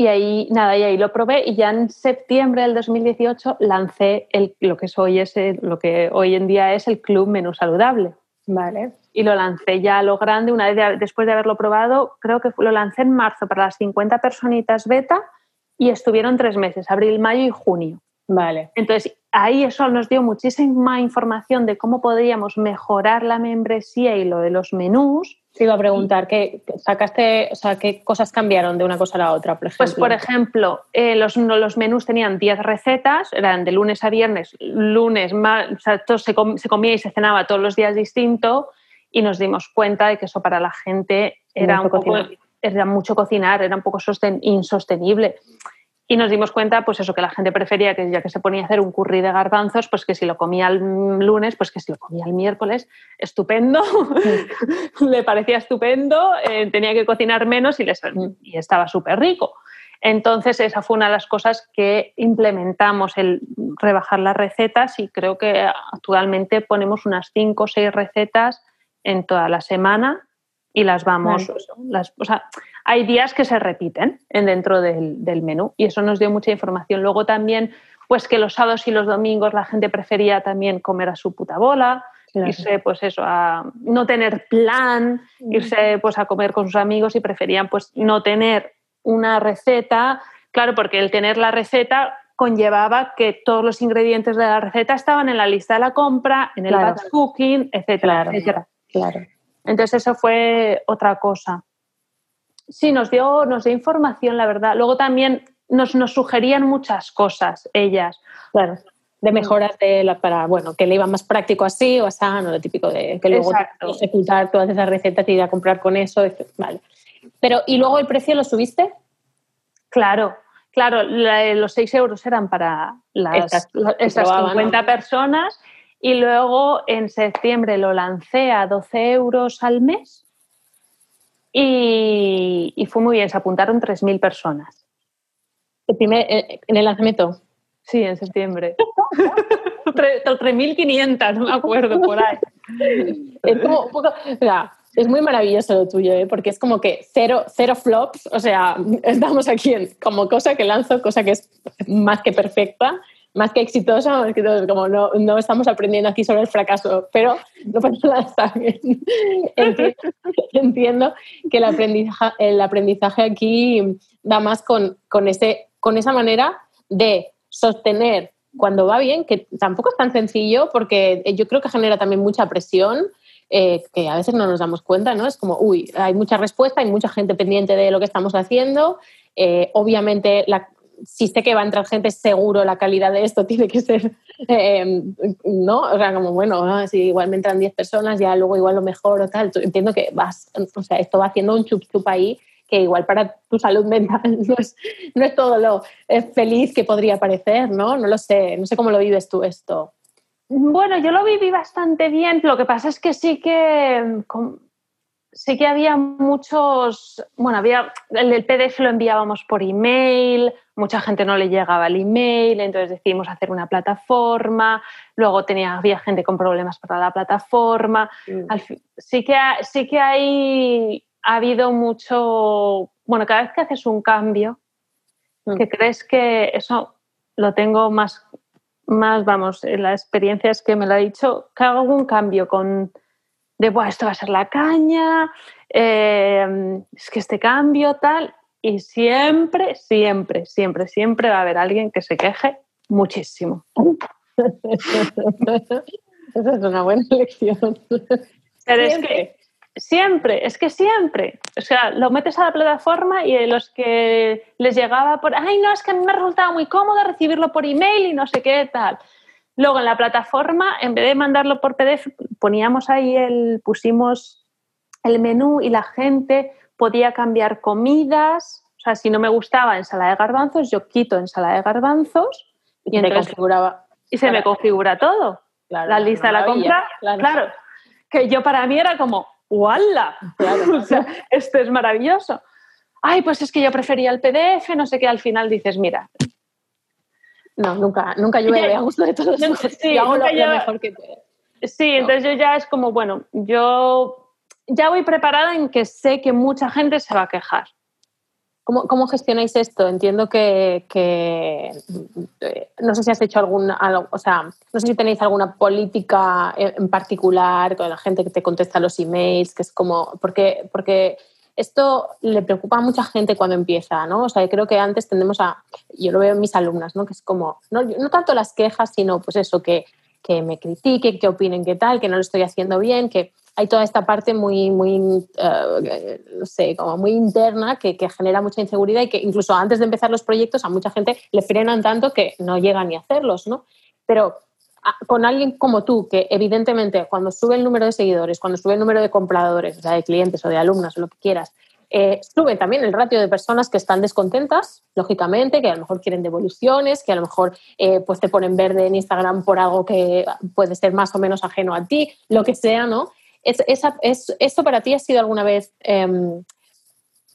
y ahí, nada, y ahí lo probé y ya en septiembre del 2018 lancé el, lo, que hoy lo que hoy en día es el Club Menú Saludable. Vale. Y lo lancé ya a lo grande, una vez después de haberlo probado, creo que lo lancé en marzo para las 50 personitas beta y estuvieron tres meses, abril, mayo y junio. Vale. Entonces, ahí eso nos dio muchísima información de cómo podríamos mejorar la membresía y lo de los menús te iba a preguntar, ¿qué sacaste, o sea, qué cosas cambiaron de una cosa a la otra, por ejemplo? Pues, por ejemplo, eh, los, los, menús tenían 10 recetas, eran de lunes a viernes, lunes, o sea, todo se, comía y se cenaba todos los días distinto y nos dimos cuenta de que eso para la gente era, un poco, era mucho cocinar, era un poco insostenible. Y nos dimos cuenta, pues eso, que la gente prefería que ya que se ponía a hacer un curry de garbanzos, pues que si lo comía el lunes, pues que si lo comía el miércoles, estupendo, [laughs] le parecía estupendo, eh, tenía que cocinar menos y, y estaba súper rico. Entonces, esa fue una de las cosas que implementamos, el rebajar las recetas y creo que actualmente ponemos unas cinco o seis recetas en toda la semana y las vamos, las, o sea, hay días que se repiten dentro del, menú y eso nos dio mucha información. Luego también, pues que los sábados y los domingos la gente prefería también comer a su puta bola, irse pues eso, a no tener plan, irse pues a comer con sus amigos y preferían pues no tener una receta, claro, porque el tener la receta conllevaba que todos los ingredientes de la receta estaban en la lista de la compra, en el batch cooking, etcétera, etcétera. Claro. Entonces eso fue otra cosa. Sí, nos dio, nos dio información, la verdad. Luego también nos, nos sugerían muchas cosas ellas. Claro. de mejoras de la, para, bueno, que le iba más práctico así o así, no lo típico de que luego ejecutar todas esas recetas y ir a comprar con eso, vale. Pero, ¿y luego el precio lo subiste? Claro, claro, los 6 euros eran para las, esas 50 personas y luego en septiembre lo lancé a 12 euros al mes y, y fue muy bien, se apuntaron 3.000 personas. El primer, eh, en el lanzamiento. Sí, en septiembre. [laughs] 3.500, no me acuerdo, por ahí. Es como un poco, es muy maravilloso lo tuyo, ¿eh? porque es como que cero, cero flops, o sea, estamos aquí en, como cosa que lanzo, cosa que es más que perfecta, más que exitosa, como no, no estamos aprendiendo aquí sobre el fracaso, pero no pasa nada, está bien. [laughs] Entiendo, que el aprendizaje, el aprendizaje aquí da más con, con, ese, con esa manera de sostener cuando va bien, que tampoco es tan sencillo porque yo creo que genera también mucha presión. Eh, que a veces no nos damos cuenta, ¿no? Es como, uy, hay mucha respuesta, hay mucha gente pendiente de lo que estamos haciendo. Eh, obviamente, si sé que va a entrar gente, seguro la calidad de esto [laughs] tiene que ser, eh, ¿no? O sea, como, bueno, ah, si igual me entran 10 personas, ya luego igual lo mejor o tal. Entiendo que vas, o sea, esto va haciendo un chup chup ahí que igual para tu salud mental [laughs] no es, no es todo lo feliz que podría parecer, ¿no? No lo sé, no sé cómo lo vives tú esto. Bueno, yo lo viví bastante bien, lo que pasa es que sí que sí que había muchos, bueno, había el, PDF lo enviábamos por email, mucha gente no le llegaba el email, entonces decidimos hacer una plataforma, luego tenía, había gente con problemas para la plataforma. Mm. sí, que, sí que hay ha habido mucho, bueno, cada vez que haces un cambio, mm. que crees que eso lo tengo más, más, vamos, la experiencia es que me lo ha dicho, que hago un cambio con, de, bueno, esto va a ser la caña, eh, es que este cambio tal, y siempre, siempre, siempre, siempre va a haber alguien que se queje muchísimo. [laughs] Esa es una buena lección. Pero es que Siempre, es que siempre. O sea, lo metes a la plataforma y los que les llegaba por, ay, no, es que a mí me resultaba muy cómodo recibirlo por email y no sé qué tal. Luego en la plataforma, en vez de mandarlo por PDF, poníamos ahí el, pusimos el menú y la gente podía cambiar comidas. O sea, si no me gustaba ensalada de garbanzos, yo quito ensalada de garbanzos y, entonces, configuraba. Y se me configura todo. la lista de la compra. claro. Que yo para mí era como, ¡Wala! [laughs] o sea, esto es maravilloso. Ay, pues es que yo prefería el PDF, no sé qué, al final dices, mira. No, nunca, nunca [laughs] yo me a gusto de todo eso. Sí, hago lo, mejor que Sí, entonces yo ya es como, bueno, yo ya voy preparada en que sé que mucha gente se va a quejar. ¿Cómo, gestionáis esto? Entiendo que, eh, no sé si has hecho algún, o sea, no sé si tenéis alguna política en particular con la gente que te contesta los emails, que es como, porque, porque esto le preocupa a mucha gente cuando empieza, ¿no? O sea, creo que antes tendemos a, yo lo veo en mis alumnas, ¿no? Que es como, no, no tanto las quejas, sino pues eso, que, que me critiquen, que opinen que tal, que no lo estoy haciendo bien, que hay toda esta parte muy, muy eh, no sé, como muy interna que, que, genera mucha inseguridad y que incluso antes de empezar los proyectos a mucha gente le frenan tanto que no llegan ni a hacerlos, ¿no? Pero con alguien como tú, que evidentemente cuando sube el número de seguidores, cuando sube el número de compradores, o sea, de clientes o de alumnas o lo que quieras, eh, sube también el ratio de personas que están descontentas, lógicamente, que a lo mejor quieren devoluciones, que a lo mejor eh, pues te ponen verde en Instagram por algo que puede ser más o menos ajeno a ti, lo que sea, ¿no? Es, ¿Esto para ti ha sido alguna vez em,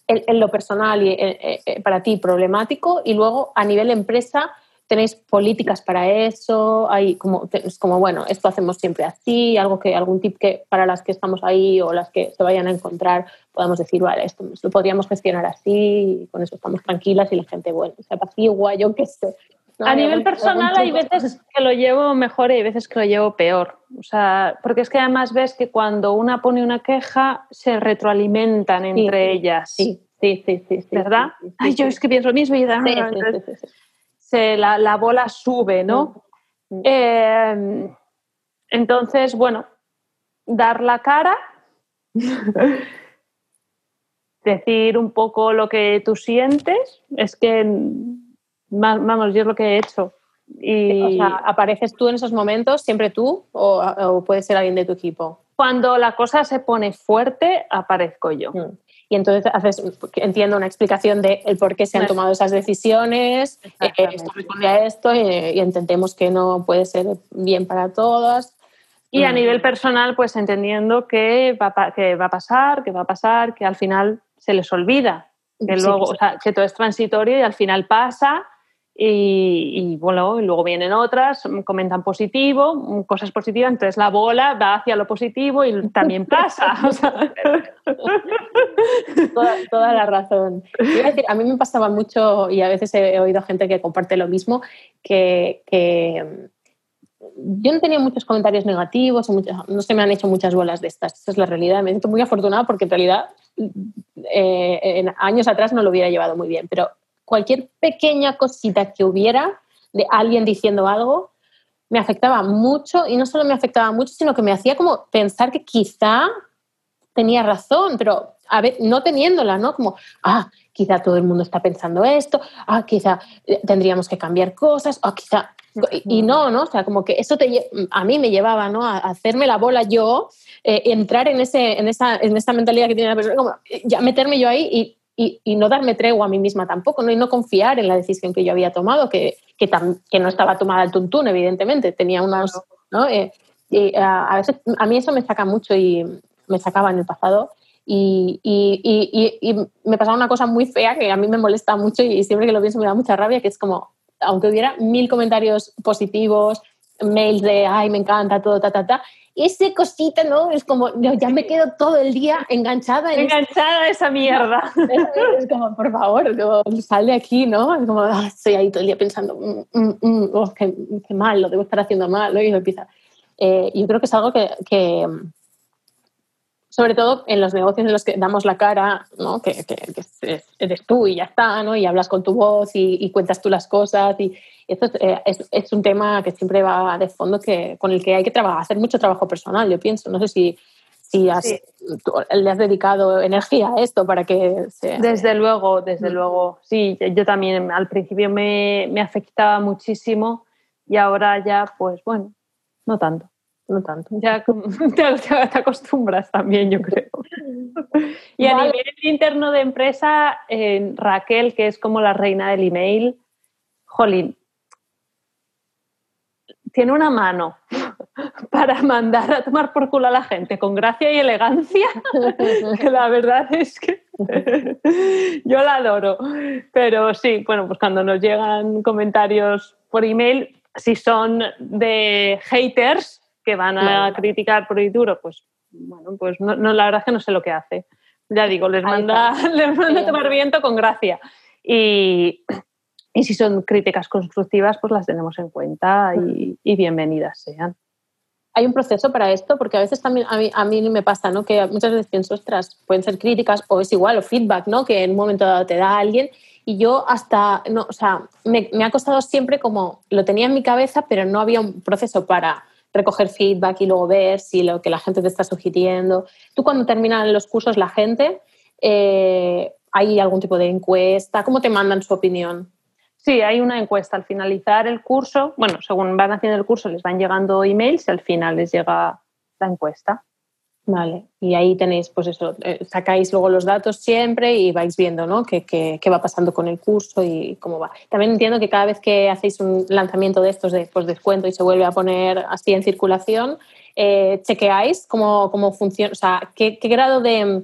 en, lo personal y eh, para ti problemático? Y luego a nivel empresa, ¿tenéis políticas para eso? Hay como, es como, bueno, esto hacemos siempre así, algo que, algún tip que para las que estamos ahí o las que se vayan a encontrar podamos decir, vale, esto lo podríamos gestionar así, y con eso estamos tranquilas y la gente, bueno, se apacigua, yo qué sé a nivel personal hay veces que lo llevo mejor y hay veces que lo llevo peor. O sea, porque es que además ves que cuando una pone una queja se retroalimentan entre ellas. Sí, sí, sí, sí. ¿Verdad? Ay, yo es que pienso lo mismo y se, la, la, bola sube, ¿no? Eh, entonces, bueno, dar la cara, [laughs] decir un poco lo que tú sientes, es que vamos, yo es lo que he hecho. Y... O sea, ¿apareces tú en esos momentos, siempre tú, o, puede ser alguien de tu equipo? Cuando la cosa se pone fuerte, aparezco yo. Mm. Y entonces haces, entiendo, una explicación de el por qué se han tomado esas decisiones, eh, esto responde a esto y, entendemos que no puede ser bien para todas. Y a mm. nivel personal, pues entendiendo que va, que va a pasar, que va a pasar, que al final se les olvida, que, luego, o sea, que todo es transitorio y al final pasa y, bueno, y luego vienen otras, comentan positivo, cosas positivas, entonces la bola va hacia lo positivo y también pasa. [laughs] [laughs] toda, la razón. a mí me pasaba mucho, y a veces he oído gente que comparte lo mismo, que, yo no tenía muchos comentarios negativos, no se me han hecho muchas bolas de estas, esa es la realidad. Me siento muy afortunada porque en realidad eh, años atrás no lo hubiera llevado muy bien, pero cualquier pequeña cosita que hubiera de alguien diciendo algo me afectaba mucho y no solo me afectaba mucho, sino que me hacía como pensar que quizá tenía razón, pero a ver, no teniéndola, ¿no? Como, ah, quizá todo el mundo está pensando esto, ah, quizá eh, tendríamos que cambiar cosas, o quizá... Y no, ¿no? O sea, como que eso te, a mí me llevaba, ¿no? A hacerme la bola yo, eh, entrar en, ese, en, esa, en esa mentalidad que tiene la persona, como eh, ya meterme yo ahí y y, no darme tregua a mí misma tampoco, ¿no? y no confiar en la decisión que yo había tomado, que, que, que no estaba tomada al tuntún, evidentemente, tenía unas... ¿no? Eh, y a, veces a mí eso me saca mucho y me sacaba en el pasado. Y, y, y, me pasaba una cosa muy fea que a mí me molesta mucho y siempre que lo pienso me da mucha rabia, que es como, aunque hubiera mil comentarios positivos, mails de, ay, me encanta todo, ta, ta, ta, ese cosita, ¿no? Es como, ya me quedo todo el día enganchada. En enganchada a esa mierda. [laughs] Es, como, por favor, sal de aquí, ¿no? Es como, ah, estoy ahí todo el día pensando, mm, mm, mm, oh, qué, mal, lo debo estar haciendo mal, ¿no? Y empieza. Eh, yo creo que es algo que, que, sobre todo en los negocios en los que damos la cara, ¿no? que, que, eres tú y ya está, ¿no? y hablas con tu voz y, y cuentas tú las cosas y, esto eh, es, es, un tema que siempre va de fondo, que, con el que hay que trabajar, hacer mucho trabajo personal, yo pienso. No sé si, si le has dedicado energía a esto para que se... Desde luego, desde mm. luego. Sí, yo también al principio me, me afectaba muchísimo y ahora ya, pues bueno, no tanto. No tanto. Ya [laughs] te, acostumbras también, yo creo. Y a nivel interno de empresa, Raquel, que es como la reina del email, jolín, tiene una mano [laughs] para mandar a tomar por culo a la gente con gracia y elegancia, [laughs] que la verdad es que [laughs] yo la adoro. Pero sí, bueno, pues cuando nos llegan comentarios por email, si son de haters que van a criticar por y duro, pues bueno, pues no, la verdad es que no sé lo que hace. Ya digo, les manda, les manda a tomar viento con gracia. Y, y si son críticas constructivas, pues las tenemos en cuenta y, bienvenidas sean. Hay un proceso para esto, porque a veces también a mí, a mí me pasa, ¿no? Que muchas veces pienso, ostras, pueden ser críticas o es igual, o feedback, ¿no? Que en un momento dado te da alguien y yo hasta, no, o sea, me, me ha costado siempre como, lo tenía en mi cabeza, pero no había un proceso para recoger feedback y luego ver si lo que la gente te está sugiriendo. Tú cuando terminan los cursos, la gente, eh, ¿hay algún tipo de encuesta? ¿Cómo te mandan su opinión? Sí, hay una encuesta al finalizar el curso. Bueno, según van haciendo el curso les van llegando emails y al final les llega la encuesta. Vale, y ahí tenéis, pues eso, eh, sacáis luego los datos siempre y vais viendo, ¿no? Qué, qué, va pasando con el curso y cómo va. También entiendo que cada vez que hacéis un lanzamiento de estos de pues, descuento y se vuelve a poner así en circulación, eh, chequeáis cómo, cómo funciona, o sea, qué grado de,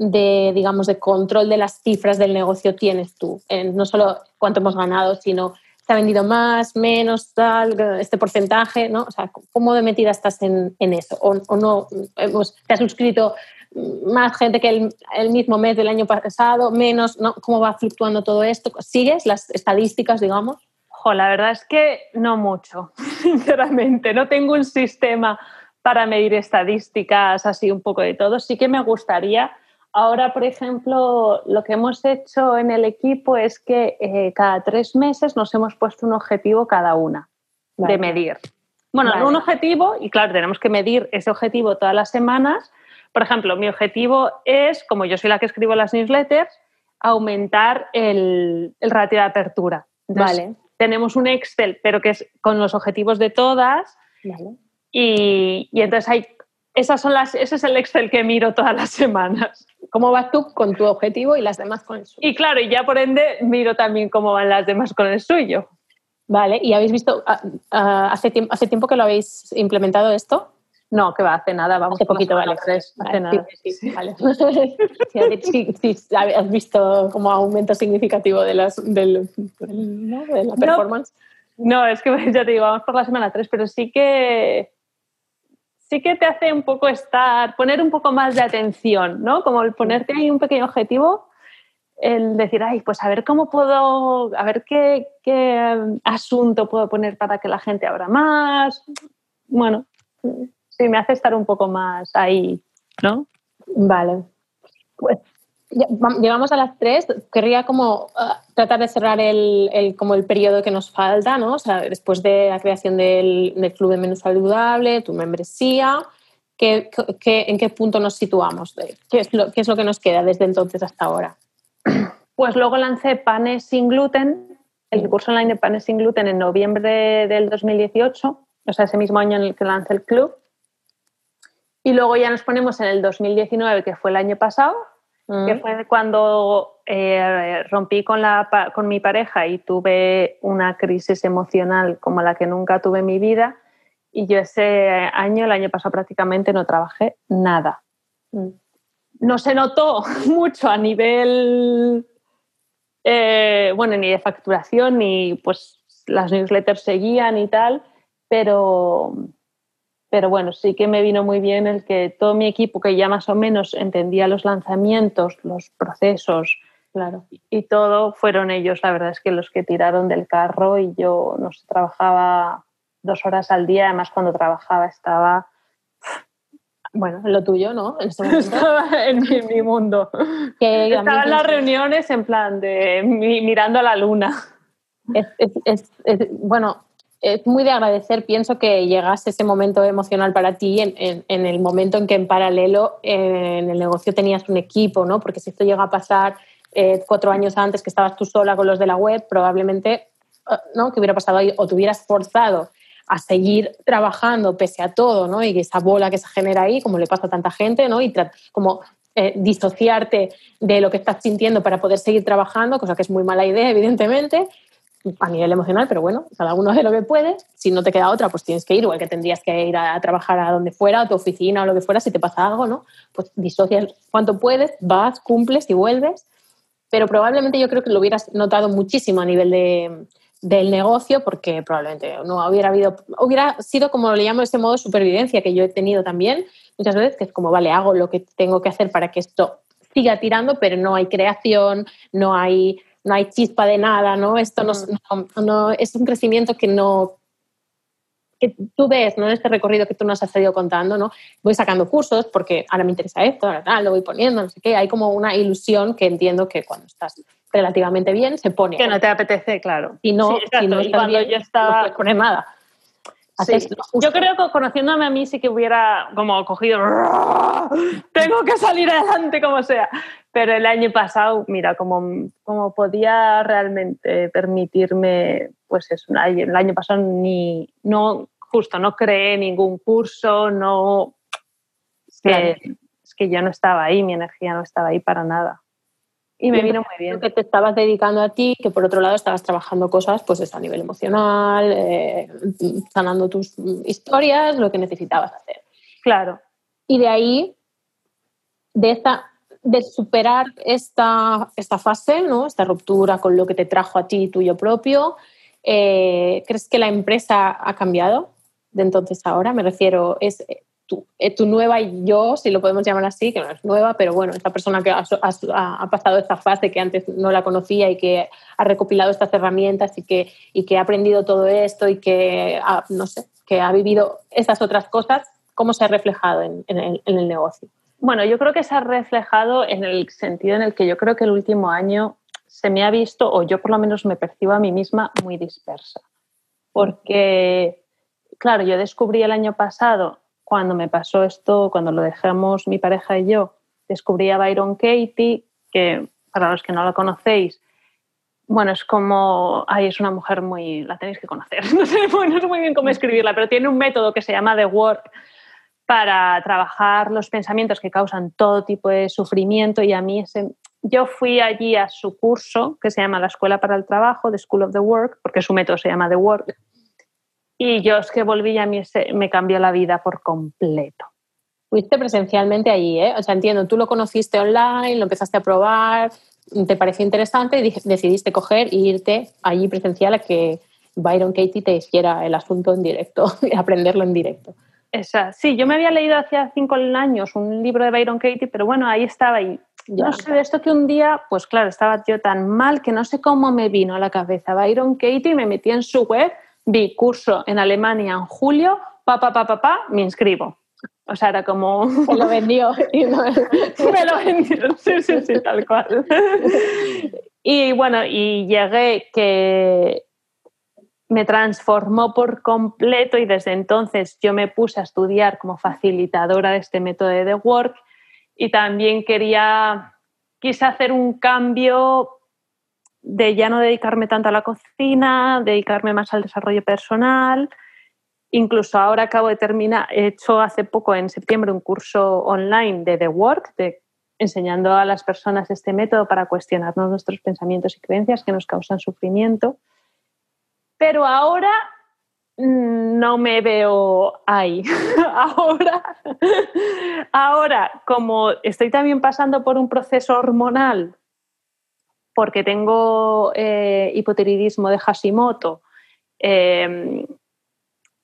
de, digamos, de control de las cifras del negocio tienes tú? no solo cuánto hemos ganado, sino se ha vendido más, menos, tal, este porcentaje, ¿no? O sea, ¿cómo de metida estás en, eso? ¿O, no hemos, te ha suscrito más gente que el, el, mismo mes del año pasado, menos, ¿no? ¿Cómo va fluctuando todo esto? ¿Sigues las estadísticas, digamos? Jo, la verdad es que no mucho, [laughs] sinceramente. No tengo un sistema para medir estadísticas así un poco de todo. Sí que me gustaría Ahora, por ejemplo, lo que hemos hecho en el equipo es que eh, cada tres meses nos hemos puesto un objetivo cada una de medir. Bueno, un objetivo, y claro, tenemos que medir ese objetivo todas las semanas. Por ejemplo, mi objetivo es, como yo soy la que escribo las newsletters, aumentar el, ratio de apertura. vale. tenemos un Excel, pero que es con los objetivos de todas. Y, y, entonces hay, esas son las, ese es el Excel que miro todas las semanas. ¿Cómo vas tú con tu objetivo y las demás con el suyo? Y claro, y ya por ende miro también cómo van las demás con el suyo. Vale, ¿y habéis visto, ah, ah, hace, tiempo, hace tiempo que lo habéis implementado esto? No, que va, hace nada, vamos. Hace poquito, vale. Tres, hace nada. Sí, sí, vale. [laughs] has visto como aumento significativo de, las, del, ¿no? de la performance. No, es que [laughs] ya te digo, vamos por la semana 3, pero sí que sí que te hace un poco estar, poner un poco más de atención, ¿no? Como el ponerte ahí un pequeño objetivo, el decir, ay, pues a ver cómo puedo, a ver qué, qué asunto puedo poner para que la gente abra más. Bueno, sí, me hace estar un poco más ahí, ¿no? Vale. Pues llegamos a las tres. Querría como ah, tratar de cerrar el, como el periodo que nos falta, ¿no? O sea, después de la creación del, Club de Menú Saludable, tu membresía, ¿qué, en qué punto nos situamos? ¿Qué es, lo, ¿Qué es lo que nos queda desde entonces hasta ahora? [clears throat] Pues luego lancé Panes sin gluten, el curso online de Panes sin gluten en noviembre del 2018, o sea, ese mismo año en el que lancé el club. Y luego ya nos ponemos en el 2019, que fue el año pasado, que mm. fue cuando eh, rompí con, la, con mi pareja y tuve una crisis emocional como la que nunca tuve en mi vida. Y yo ese año, el año pasado prácticamente no trabajé nada. Mm. No se notó [laughs] mucho a nivel, eh, bueno, ni de facturación, ni pues las newsletters seguían y tal, pero, pero bueno, sí que me vino muy bien el que todo mi equipo, que ya más o menos entendía los lanzamientos, los procesos, claro, y todo, fueron ellos, la verdad es que los que tiraron del carro y yo no sé, trabajaba dos horas al día, además cuando trabajaba estaba, bueno, en lo tuyo, ¿no? En [laughs] estaba en mi, mundo. estaba en las reuniones en plan de mirando a la luna. bueno, es muy de agradecer, pienso que llegase ese momento emocional para ti en, el momento en que en paralelo en el negocio tenías un equipo, ¿no? Porque si esto llega a pasar eh, cuatro años antes que estabas tú sola con los de la web, probablemente, eh, ¿no? ¿Qué hubiera pasado ahí? O te hubieras forzado a seguir trabajando pese a todo, ¿no? Y esa bola que se genera ahí, como le pasa a tanta gente, ¿no? Y como eh, disociarte de lo que estás sintiendo para poder seguir trabajando, cosa que es muy mala idea, evidentemente, a nivel emocional, pero bueno, cada uno hace lo que puede. Si no te queda otra, pues tienes que ir, igual que tendrías que ir a, trabajar a donde fuera, a tu oficina o lo que fuera, si te pasa algo, ¿no? Pues disocias cuanto puedes, vas, cumples y vuelves. Pero probablemente yo creo que lo hubieras notado muchísimo a nivel de, del negocio, porque probablemente no hubiera habido, hubiera sido como le llamo ese modo supervivencia que yo he tenido también muchas veces, que es como, vale, hago lo que tengo que hacer para que esto siga tirando, pero no hay creación, no hay no hay chispa de nada, ¿no? Esto no, es un crecimiento que no que tú ves ¿no? en este recorrido que tú nos has ido contando, ¿no? Voy sacando cursos porque ahora me interesa esto, ahora lo voy poniendo, no sé qué. Hay como una ilusión que entiendo que cuando estás relativamente bien se pone. Que no te apetece, claro. Y no, si no estás bien, yo estaba... no puedes poner nada. Yo creo que conociéndome a mí sí que hubiera como cogido, tengo que salir adelante como sea. Pero el año pasado, mira, como, como podía realmente permitirme, pues eso, el año pasado ni, no, justo, no creé ningún curso, no, es que, es que yo no estaba ahí, mi energía no estaba ahí para nada. Y me vino muy bien. Que te estabas dedicando a ti, que por otro lado estabas trabajando cosas pues a nivel emocional, eh, sanando tus historias, lo que necesitabas hacer. Claro. Y de ahí, de, esta, de superar esta, esta fase, ¿no? esta ruptura con lo que te trajo a ti tuyo propio, eh, ¿crees que la empresa ha cambiado de entonces a ahora? Me refiero, es eh, tu, nueva yo, si lo podemos llamar así, que no es nueva, pero bueno, esta persona que ha, pasado esta fase que antes no la conocía y que ha recopilado estas herramientas y que, y que ha aprendido todo esto y que, ha, no sé, que ha vivido estas otras cosas, ¿cómo se ha reflejado en, el, en el negocio? Bueno, yo creo que se ha reflejado en el sentido en el que yo creo que el último año se me ha visto, o yo por lo menos me percibo a mí misma muy dispersa. Porque, claro, yo descubrí el año pasado cuando me pasó esto, cuando lo dejamos mi pareja y yo, descubrí a Byron Katie, que para los que no lo conocéis, bueno, es como, ay, es una mujer muy, la tenéis que conocer, [laughs] no sé, no sé muy bien cómo escribirla, pero tiene un método que se llama The Work para trabajar los pensamientos que causan todo tipo de sufrimiento y a mí ese, yo fui allí a su curso que se llama la Escuela para el Trabajo, The School of the Work, porque su método se llama The Work. Y yo es que volví y a mí me cambió la vida por completo. Fuiste presencialmente allí, ¿eh? O sea, entiendo, tú lo conociste online, lo empezaste a probar, te pareció interesante y decidiste coger e irte allí presencial a que Byron Katie te hiciera el asunto en directo [laughs] y aprenderlo en directo. Esa, sí, yo me había leído hace cinco años un libro de Byron Katie, pero bueno, ahí estaba y no sé de esto que un día, pues claro, estaba yo tan mal que no sé cómo me vino a la cabeza Byron Katie, me metí en su web, vi curso en Alemania en julio, pa, pa, pa, pa, pa me inscribo. O sea, era como... [laughs] Me lo vendió. [laughs] Y me lo vendió, sí, sí, sí, tal cual. Y bueno, y llegué que me transformó por completo y desde entonces yo me puse a estudiar como facilitadora de este método de The Work y también quería, quise hacer un cambio de ya no dedicarme tanto a la cocina, dedicarme más al desarrollo personal. Incluso ahora acabo de terminar, he hecho hace poco, en septiembre, un curso online de The Work, de, enseñando a las personas este método para cuestionarnos nuestros pensamientos y creencias que nos causan sufrimiento. Pero ahora no me veo ahí. [laughs] ahora, ahora, como estoy también pasando por un proceso hormonal, porque tengo eh, hipotiroidismo de Hashimoto, em,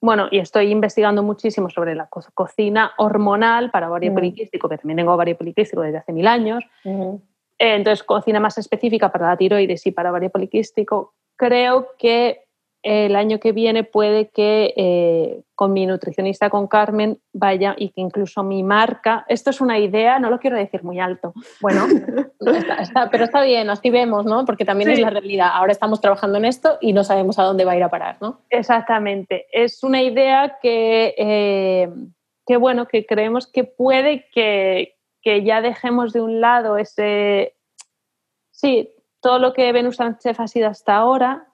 bueno, y estoy investigando muchísimo sobre la cocina hormonal para ovario poliquístico, que también tengo ovario poliquístico desde hace mil años. entonces, cocina más específica para la tiroides y para ovario poliquístico. Creo que el año que viene puede que eh, con mi nutricionista, con Carmen, vaya y que incluso mi marca, esto es una idea, no lo quiero decir muy alto. Bueno, [laughs] pero está bien, así vemos, ¿no? Porque también es la realidad. Ahora estamos trabajando en esto y no sabemos a dónde va a ir a parar, ¿no? Exactamente. Es una idea que, eh, que bueno, que creemos que puede que, que ya dejemos de un lado ese... Sí, todo lo que Venus Sánchez ha sido hasta ahora,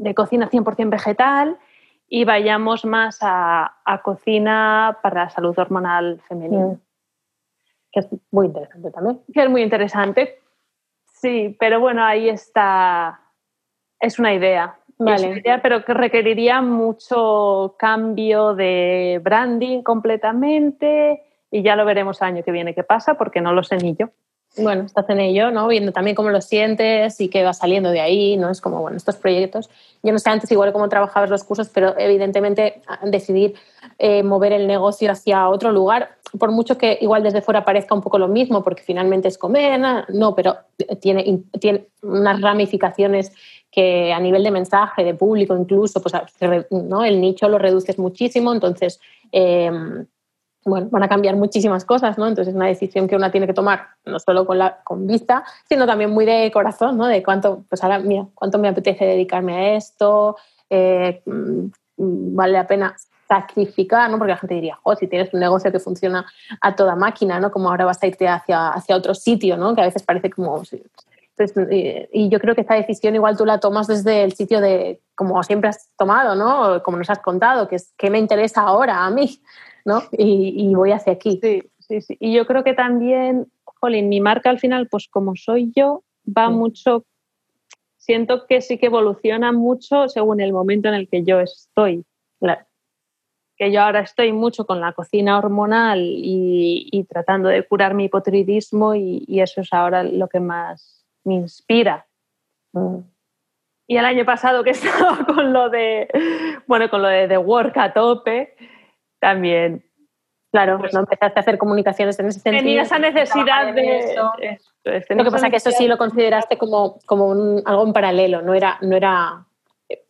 de cocina 100% vegetal y vayamos más a, cocina para la salud hormonal femenina. Mm. Que es muy interesante también. Que es muy interesante, sí, pero bueno, ahí está, es una idea. Vale. pero que requeriría mucho cambio de branding completamente y ya lo veremos el año que viene qué pasa porque no lo sé ni yo. Bueno, estás en ello, ¿no? Viendo también cómo lo sientes y qué va saliendo de ahí, ¿no? Es como, bueno, estos proyectos. Yo no sé antes igual cómo trabajabas los cursos, pero evidentemente decidir eh, mover el negocio hacia otro lugar, por mucho que igual desde fuera parezca un poco lo mismo, porque finalmente es comer, no, pero tiene, tiene unas ramificaciones que a nivel de mensaje, de público incluso, pues ¿no? el nicho lo reduces muchísimo, entonces... Eh, bueno, van a cambiar muchísimas cosas, ¿no? Entonces es una decisión que una tiene que tomar no solo con, la, con vista, sino también muy de corazón, ¿no? De cuánto, pues ahora, mira, cuánto me apetece dedicarme a esto, eh, mm, vale la pena sacrificar, ¿no? Porque la gente diría, oh, si tienes un negocio que funciona a toda máquina, ¿no? Como ahora vas a irte hacia, hacia otro sitio, ¿no? Que a veces parece como... Pues, y yo creo que esta decisión igual tú la tomas desde el sitio de, como siempre has tomado, ¿no? Como nos has contado, que es qué me interesa ahora a mí, ¿no? Y, voy hacia aquí. Sí, sí, sí. Y yo creo que también, jolín, mi marca al final, pues como soy yo, va mucho, siento que sí que evoluciona mucho según el momento en el que yo estoy. Que yo ahora estoy mucho con la cocina hormonal y, tratando de curar mi hipotiroidismo y, eso es ahora lo que más me inspira. Mm. Y el año pasado que [laughs] estaba con lo de, bueno, con lo de The Work a tope, también. Claro, pues, no empezaste a hacer comunicaciones en ese sentido. Tenía esa necesidad de... Eso. lo que pasa es que eso sí lo consideraste como, como algo en paralelo, no era, no era,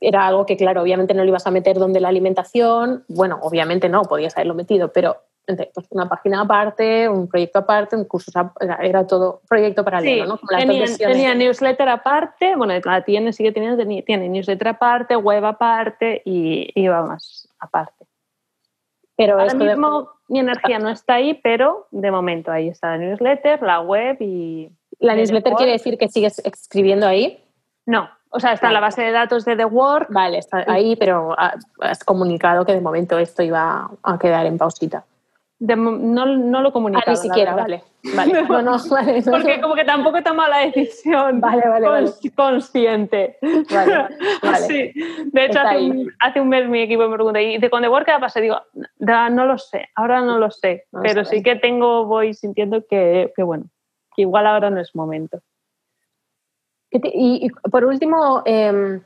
era algo que, claro, obviamente no lo ibas a meter donde la alimentación, bueno, obviamente no, podías haberlo metido, pero pues una página aparte, un proyecto aparte, un curso, era todo proyecto paralelo, ¿no? tenía, newsletter aparte, bueno, la tiene, sigue teniendo, tiene newsletter aparte, web aparte y iba más aparte. Pero Ahora mismo mi energía no está ahí, pero de momento ahí está la newsletter, la web y... ¿La newsletter quiere decir que sigues escribiendo ahí? No, o sea, está en la base de datos de The Work. Vale, está ahí, pero has comunicado que de momento esto iba a quedar en pausita. No, no, lo comunicado. Ah, ni siquiera, vale. vale. [laughs] No, no, vale Porque como que tampoco he tomado la decisión vale, vale, consciente. Vale, vale. [laughs] Sí. De hecho, hace un, hace un, mes mi equipo me pregunta, ¿y de con The Work qué va Digo, no lo sé, ahora no lo sé. pero sí que tengo, voy sintiendo que, que, bueno, que igual ahora no es momento. Y, por último, em,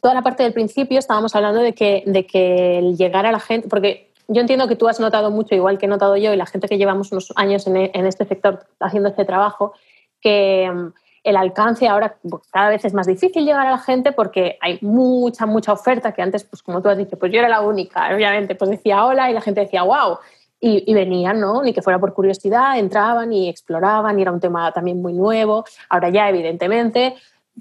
toda la parte del principio estábamos hablando de que, de que el llegar a la gente, porque yo entiendo que tú has notado mucho, igual que he notado yo y la gente que llevamos unos años en, en este sector haciendo este trabajo, que em, el alcance ahora pues, cada vez es más difícil llegar a la gente porque hay mucha, mucha oferta que antes, pues como tú has dicho, pues yo era la única, obviamente, pues decía hola y la gente decía wow. Y, y, venían, ¿no? Ni que fuera por curiosidad, entraban y exploraban y era un tema también muy nuevo. Ahora ya, evidentemente,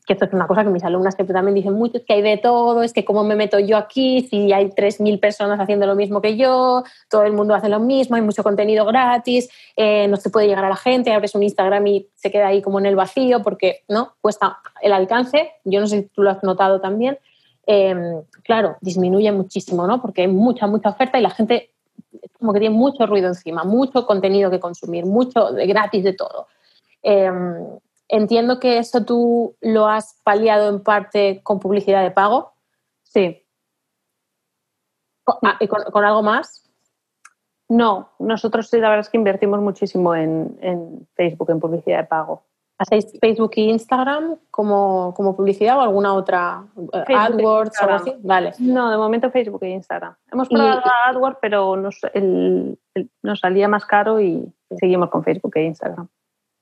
que esto es una cosa que mis alumnas siempre también dicen mucho, es que hay de todo, es que cómo me meto yo aquí si hay 3.000 personas haciendo lo mismo que yo, todo el mundo hace lo mismo, hay mucho contenido gratis, eh, no se puede llegar a la gente, abres un Instagram y se queda ahí como en el vacío porque no cuesta el alcance, yo no sé si tú lo has notado también, em, claro, disminuye muchísimo, ¿no? Porque hay mucha, mucha oferta y la gente como que tiene mucho ruido encima, mucho contenido que consumir, mucho de gratis de todo. Em, entiendo que eso tú lo has paliado en parte con publicidad de pago. Sí. Ah, ¿Y con, algo más? No, nosotros sí, la verdad es que invertimos muchísimo en, Facebook, en publicidad de pago. ¿Hacéis Facebook e Instagram como, publicidad o alguna otra? Eh, e AdWords o algo así? Vale. No, de momento Facebook e Instagram. Hemos probado AdWords, pero nos, nos salía más caro y seguimos con Facebook e Instagram.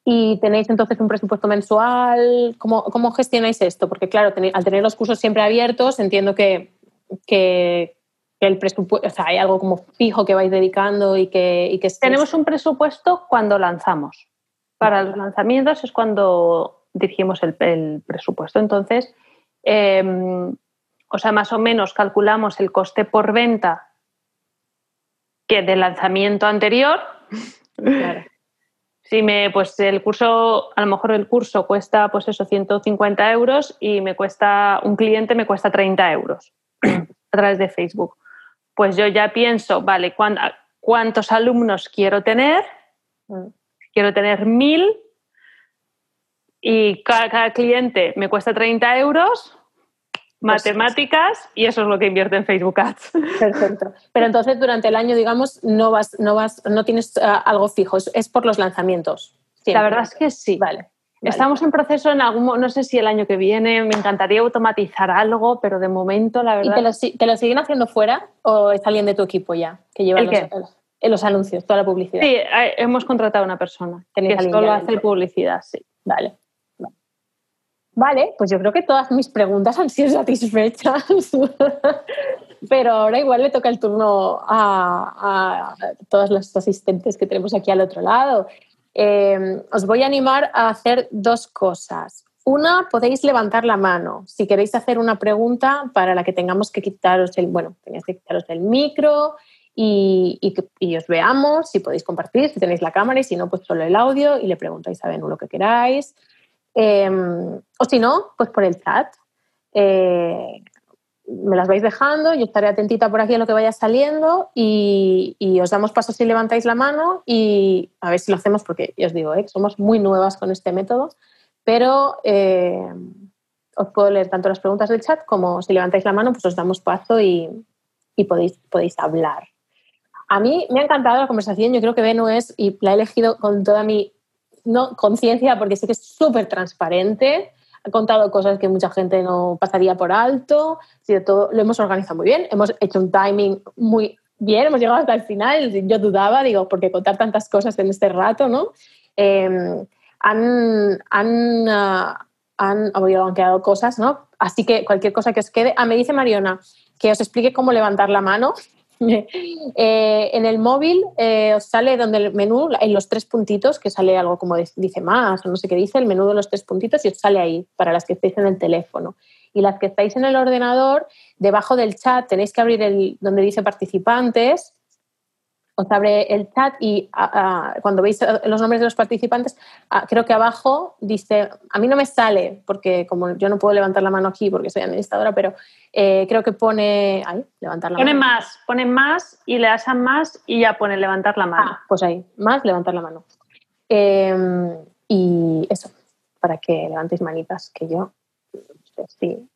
¿Y tenéis entonces un presupuesto mensual? ¿Cómo, cómo gestionáis esto? Porque claro, al tener los cursos siempre abiertos, entiendo que, que, el presupuesto, o sea, hay algo como fijo que vais dedicando y que... Y que Tenemos un presupuesto cuando lanzamos. Para los lanzamientos es cuando dirigimos el, presupuesto. Entonces, em, o sea, más o menos calculamos el coste por venta que del lanzamiento anterior. Claro. Si me, pues el curso, a lo mejor el curso cuesta, pues eso, 150 euros y me cuesta, un cliente me cuesta 30 euros [clears throat] a través de Facebook. Pues yo ya pienso, vale, ¿cuántos alumnos quiero tener? Mm. Quiero tener mil y cada cliente me cuesta 30 euros, matemáticas y eso es lo que invierte en Facebook Ads. Perfecto. Pero entonces durante el año, digamos, no vas, no vas, no tienes ah, algo fijo, es, por los lanzamientos. La verdad es que sí. Vale. Estamos en proceso en algún, no sé si el año que viene, me encantaría automatizar algo, pero de momento la verdad. ¿Y te lo, siguen haciendo fuera o es alguien de tu equipo ya que lleva los, los, anuncios, toda la publicidad? Sí, hemos contratado a una persona que solo hace publicidad, sí. Vale. Vale, pues yo creo que todas mis preguntas han sido [laughs] satisfechas, pero ahora igual le toca el turno a, todas las asistentes que tenemos aquí al otro lado. Eh, os voy a animar a hacer dos cosas. Una, podéis levantar la mano si queréis hacer una pregunta para la que tengamos que quitaros el, bueno, tenéis que quitaros el micro y, y, os veamos, si podéis compartir, si tenéis la cámara y si no, pues solo el audio y le preguntáis a Benu lo que queráis. Em, o si no, pues por el chat. Eh, me las vais dejando, yo estaré atentita por aquí a lo que vaya saliendo y, os damos paso si levantáis la mano y a ver si lo hacemos porque ya os digo, ¿eh? somos muy nuevas con este método, pero eh, os puedo leer tanto las preguntas del chat como si levantáis la mano, pues os damos paso y, podéis, podéis hablar. A mí me ha encantado la conversación, yo creo que Benu es, y la he elegido con toda mi no conciencia porque sé que es súper transparente, ha contado cosas que mucha gente no pasaría por alto, todo, lo hemos organizado muy bien, hemos hecho un timing muy bien, hemos llegado hasta el final, yo dudaba, digo, porque contar tantas cosas en este rato, ¿no? Eh, han, han, uh, han, quedado cosas, ¿no? Así que cualquier cosa que os quede. Ah, me dice Mariona que os explique cómo levantar la mano [laughs] Eh, en el móvil eh, os sale donde el menú, en los tres puntitos, que sale algo como dice más o no sé qué dice, el menú de los tres puntitos y os sale ahí para las que estéis en el teléfono. Y las que estáis en el ordenador, debajo del chat tenéis que abrir el donde dice participantes os abre el chat y cuando veis los nombres de los participantes, creo que abajo dice, a mí no me sale, porque como yo no puedo levantar la mano aquí porque soy administradora, pero eh, creo que pone, ahí, levantar la mano. Pone más, pone más y le das a más y ya pone levantar la mano. Ah, pues ahí, más, levantar la mano. Em, y eso, para que levantéis manitas, que yo, pues sí.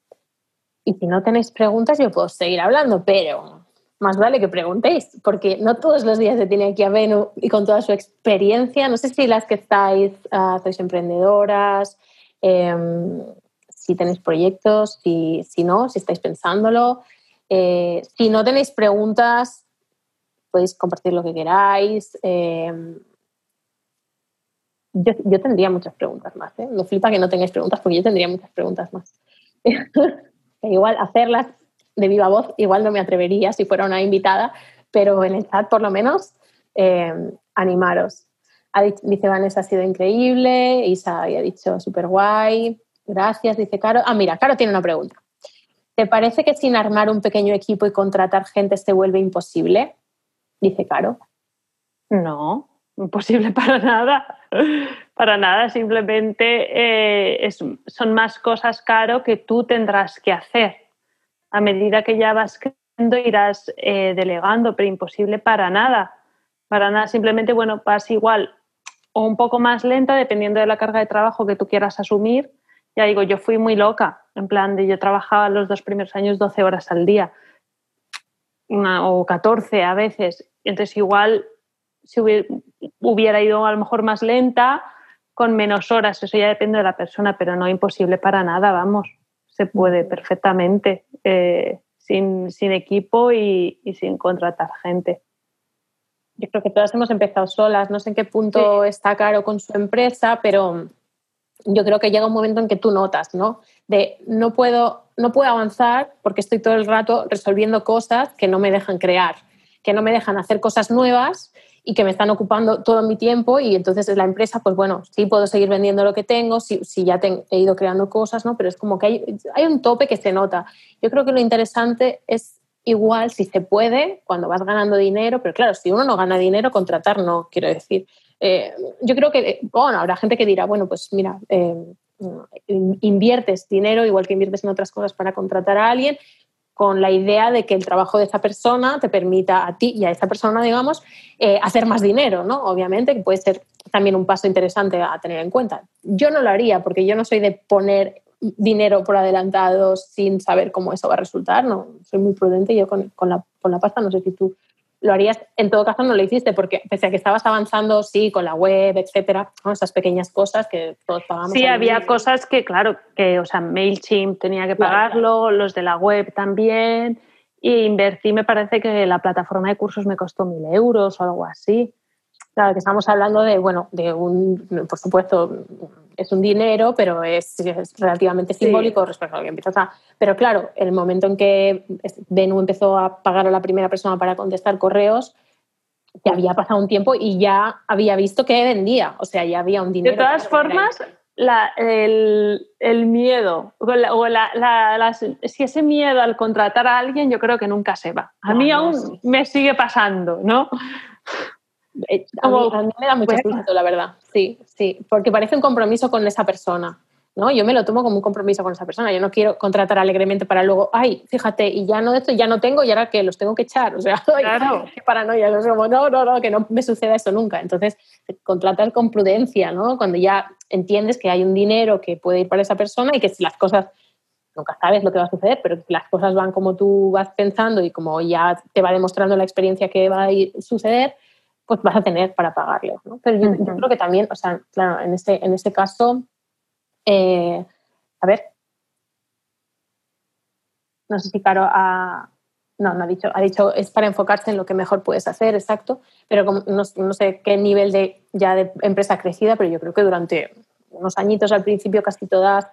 Y si no tenéis preguntas, yo puedo seguir hablando, pero más vale que preguntéis, porque no todos los días se tiene aquí a Venu y con toda su experiencia. No sé si las que estáis, sois emprendedoras, eh, si tenéis proyectos, si, si, no, si estáis pensándolo. Eh, si no tenéis preguntas, podéis compartir lo que queráis. Eh, yo, yo, tendría muchas preguntas más. ¿eh? Me flipa que no tengáis preguntas porque yo tendría muchas preguntas más. [laughs] Igual hacerlas de viva voz, igual no me atrevería si fuera una invitada, pero en el chat por lo menos eh, animaros. Ha dice Vanessa, ha sido increíble, Isa había dicho súper guay, gracias, dice Caro. Ah, mira, Caro tiene una pregunta. ¿Te parece que sin armar un pequeño equipo y contratar gente se vuelve imposible? Dice Caro. No, imposible para nada. Para nada, simplemente eh, es, son más cosas, Caro, que tú tendrás que hacer a medida que ya vas creciendo irás eh, delegando, pero imposible para nada. Para nada, simplemente, bueno, vas igual o un poco más lenta dependiendo de la carga de trabajo que tú quieras asumir. Ya digo, yo fui muy loca, en plan de yo trabajaba los dos primeros años 12 horas al día o 14 a veces. Entonces igual si hubiera ido a lo mejor más lenta, con menos horas, eso ya depende de la persona, pero no imposible para nada, vamos se puede perfectamente eh, sin, sin, equipo y, y, sin contratar gente. Yo creo que todas hemos empezado solas, no sé en qué punto sí. está Caro con su empresa, pero yo creo que llega un momento en que tú notas, ¿no? De no puedo, no puedo avanzar porque estoy todo el rato resolviendo cosas que no me dejan crear, que no me dejan hacer cosas nuevas y que me están ocupando todo mi tiempo y entonces la empresa, pues bueno, sí puedo seguir vendiendo lo que tengo, si, si ya te, he ido creando cosas, ¿no? Pero es como que hay, hay un tope que se nota. Yo creo que lo interesante es igual si se puede cuando vas ganando dinero, pero claro, si uno no gana dinero, contratar no, quiero decir. Eh, yo creo que, bueno, habrá gente que dirá, bueno, pues mira, eh, inviertes dinero igual que inviertes en otras cosas para contratar a alguien, con la idea de que el trabajo de esa persona te permita a ti y a esa persona, digamos, eh, hacer más dinero, ¿no? Obviamente, que puede ser también un paso interesante a tener en cuenta. Yo no lo haría porque yo no soy de poner dinero por adelantado sin saber cómo eso va a resultar, no, soy muy prudente yo con, con, la, con la pasta, no sé si tú lo harías, en todo caso no lo hiciste porque pese a que estabas avanzando, sí, con la web, etcétera, ¿no? esas pequeñas cosas que todos pagamos. Sí, había mismo. cosas que, claro, que, o sea, MailChimp tenía que pagarlo, claro. los de la web también, y invertí, me parece que la plataforma de cursos me costó mil euros o algo así. Claro, que estamos hablando de, bueno, de un, por supuesto, es un dinero, pero es, es relativamente simbólico sí. respecto a lo que empiezas a... Pero claro, el momento en que Benu empezó a pagar a la primera persona para contestar correos, ya había pasado un tiempo y ya había visto que vendía, o sea, ya había un dinero. De todas formas, la, el, el, miedo, o, la, o la, las, si ese miedo al contratar a alguien, yo creo que nunca se va. A no, mí aún no, sí. me sigue pasando, ¿no? A mí, a mí, me da mucho susto, la verdad. Sí, sí, porque parece un compromiso con esa persona. ¿no? Yo me lo tomo como un compromiso con esa persona. Yo no quiero contratar alegremente para luego, ay, fíjate, y ya no esto, ya no tengo, y ahora que los tengo que echar. O sea, [laughs] claro. [laughs] qué paranoia. Es como, no, no, no, que no me suceda eso nunca. Entonces, contratar con prudencia, ¿no? Cuando ya entiendes que hay un dinero que puede ir para esa persona y que si las cosas nunca sabes lo que va a suceder, pero las cosas van como tú vas pensando y como ya te va demostrando la experiencia que va a suceder, pues vas a tener para pagarle. ¿no? Pero yo, uh -huh. yo, creo que también, o sea, claro, en este, en este caso, eh, a ver, no sé si Caro ha, no, no ha dicho, ha dicho es para enfocarse en lo que mejor puedes hacer, exacto, pero como, no, no, sé qué nivel de ya de empresa crecida, pero yo creo que durante unos añitos al principio casi todas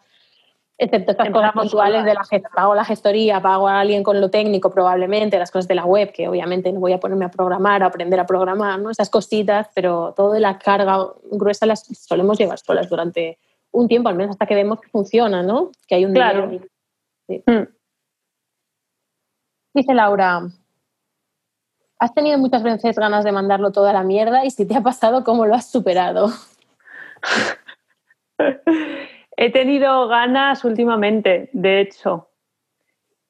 excepto estas cosas puntuales de la pago la gestoría, pago a alguien con lo técnico probablemente, las cosas de la web, que obviamente no voy a ponerme a programar, a aprender a programar, ¿no? esas cositas, pero todo de la carga gruesa las solemos llevar solas durante un tiempo, al menos hasta que vemos que funciona, ¿no? Que hay un claro. dinero. Sí. Mm. Dice Laura, has tenido muchas veces ganas de mandarlo toda la mierda y si te ha pasado, ¿cómo lo has superado? [laughs] He tenido ganas últimamente, de hecho,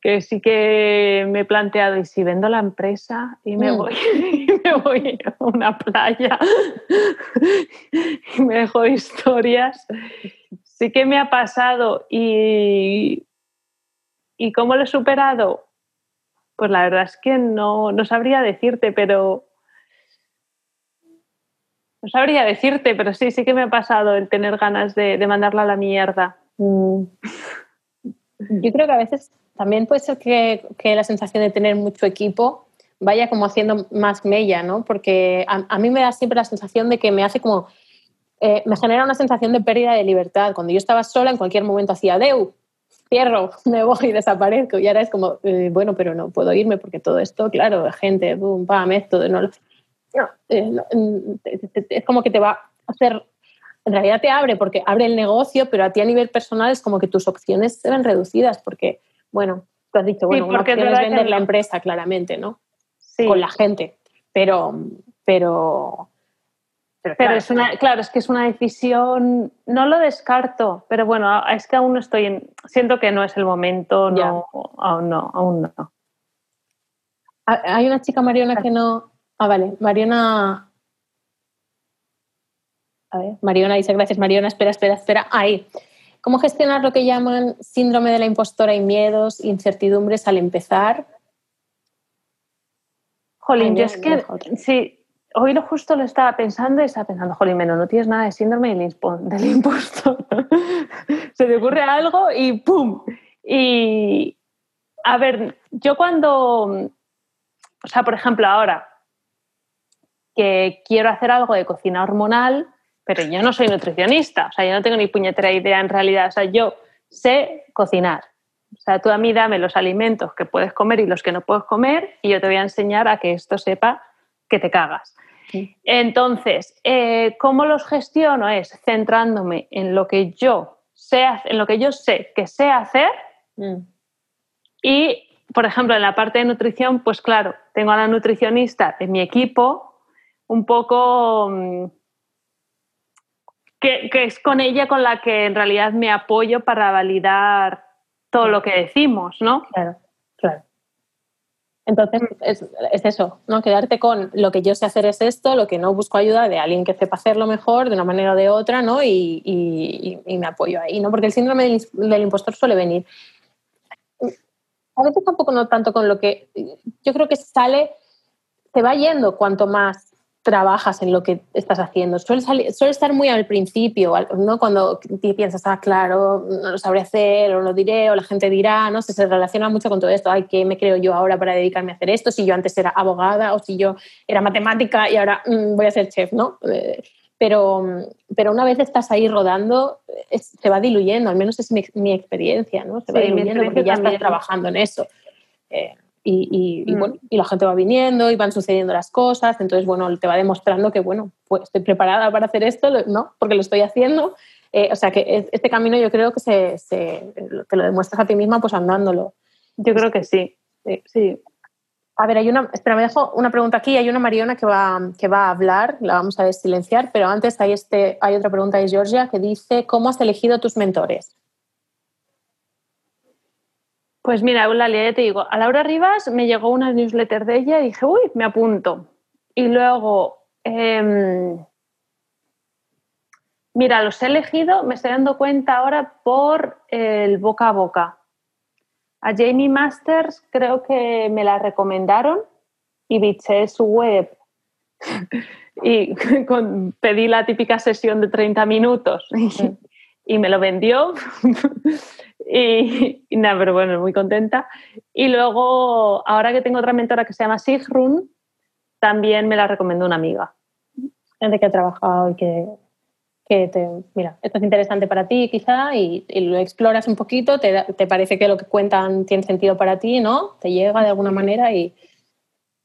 que sí que me he planteado, ¿y si vendo la empresa y me, mm. voy, [laughs] y me voy a una playa [laughs] y me dejo historias? Sí que me ha pasado y, y cómo lo he superado, pues la verdad es que no, no sabría decirte, pero no sabría decirte, pero sí, sí que me ha pasado el tener ganas de, mandarla a la mierda. Mm. Yo creo que a veces también puede ser que, la sensación de tener mucho equipo vaya como haciendo más mella, ¿no? Porque a, mí me da siempre la sensación de que me hace como... Eh, me genera una sensación de pérdida de libertad. Cuando yo estaba sola, en cualquier momento hacía Deu, cierro, [laughs] me voy, desaparezco. Y ahora es como, eh, bueno, pero no puedo irme porque todo esto, claro, gente, boom, pam, esto, no, mm, es como que te va a hacer, en realidad te abre porque abre el negocio, pero a ti a nivel personal es como que tus opciones se ven reducidas porque, bueno, tú has dicho, bueno, una opción es vender la empresa, claramente, ¿no? Sí. Con la gente, pero, pero, pero, claro, es una, claro, es que es una decisión, no lo descarto, pero bueno, es que aún no estoy en, siento que no es el momento, no, aún no, aún no. Hay una chica, Mariona, que no, Ah, vale. Mariona. A ver, Mariona dice, gracias Mariona, espera, espera, espera. Ahí. ¿Cómo gestionar lo que llaman síndrome de la impostora y miedos, incertidumbres al empezar? Jolín, yo es que sí, hoy lo justo lo estaba pensando y estaba pensando, jolín, menos no tienes nada de síndrome del impostor. [laughs] Se te ocurre algo y ¡pum! Y a ver, yo cuando, o sea, por ejemplo, ahora, que quiero hacer algo de cocina hormonal, pero yo no soy nutricionista, o sea, yo no tengo ni puñetera idea en realidad, o sea, yo sé cocinar. O sea, tú a mí dame los alimentos que puedes comer y los que no puedes comer y yo te voy a enseñar a que esto sepa que te cagas. Entonces, eh, ¿cómo los gestiono? Es centrándome en lo que yo sé, en lo que yo sé que sé hacer mm. y, por ejemplo, en la parte de nutrición, pues claro, tengo a la nutricionista de mi equipo un poco mm, que, es con ella con la que en realidad me apoyo para validar todo lo que decimos, ¿no? Claro, claro. Entonces es, eso, ¿no? Quedarte con lo que yo sé hacer es esto, lo que no busco ayuda de alguien que sepa hacerlo mejor de una manera o de otra, ¿no? Y, me apoyo ahí, ¿no? Porque el síndrome del, del, impostor suele venir. A veces tampoco no tanto con lo que. Yo creo que sale, te va yendo cuanto más trabajas en lo que estás haciendo. Suele, suele estar muy al principio, ¿no? Cuando piensas, ah, claro, no lo sabré hacer, o lo diré, o la gente dirá, ¿no? Se, se relaciona mucho con todo esto. Ay, ¿qué me creo yo ahora para dedicarme a hacer esto? Si yo antes era abogada o si yo era matemática y ahora mm, voy a ser chef, ¿no? Eh, pero, pero una vez estás ahí rodando, se va diluyendo, al menos es mi, experiencia, ¿no? Se va diluyendo porque ya estás trabajando en eso. Eh, y, mm. bueno, y la gente va viniendo y van sucediendo las cosas, entonces, bueno, te va demostrando que, bueno, pues estoy preparada para hacer esto, ¿no? Porque lo estoy haciendo. Eh, o sea, que este camino yo creo que se, se, te lo demuestras a ti misma pues andándolo. Yo creo que sí, sí. A ver, hay una, espera, me dejo una pregunta aquí. Hay una Mariona que va, que va a hablar, la vamos a silenciar, pero antes hay, este, hay otra pregunta de Georgia que dice, ¿cómo has elegido tus mentores? Pues mira, Eulalia, ya te digo, a Laura Rivas me llegó una newsletter de ella y dije, uy, me apunto. Y luego, em, mira, los he elegido, me estoy dando cuenta ahora por el boca a boca. A Jamie Masters creo que me la recomendaron y biché su web [laughs] y [laughs] pedí la típica sesión de 30 minutos y me lo vendió. [laughs] [laughs] y, nada, pero bueno, muy contenta. Y luego, ahora que tengo otra mentora que se llama Sigrun, también me la recomendó una amiga. Gente que ha trabajado y que, que te, mira, esto es interesante para ti quizá y, lo exploras un poquito, te, te, parece que lo que cuentan tiene sentido para ti, ¿no? Te llega de alguna manera y,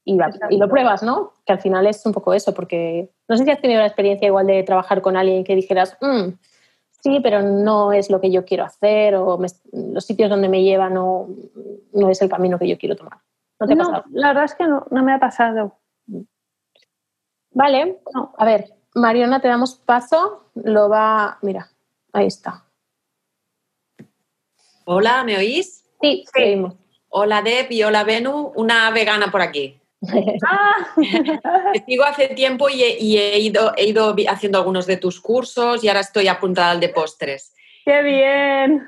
y, y, lo pruebas, ¿no? Que al final es un poco eso, porque no sé si has tenido la experiencia igual de trabajar con alguien que dijeras, mmm, sí, pero no es lo que yo quiero hacer o los sitios donde me lleva no, no es el camino que yo quiero tomar. ¿No te ha pasado? La verdad es que no, me ha pasado. Vale, a ver, Mariona, te damos paso. Lo va. Mira, ahí está. Hola, ¿me oís? Sí, sí. Hola Deb y hola Benu, una vegana por aquí. Ah. [laughs] sigo hace tiempo y, he, ido, he ido haciendo algunos de tus cursos y ahora estoy apuntada al de postres. ¡Qué bien!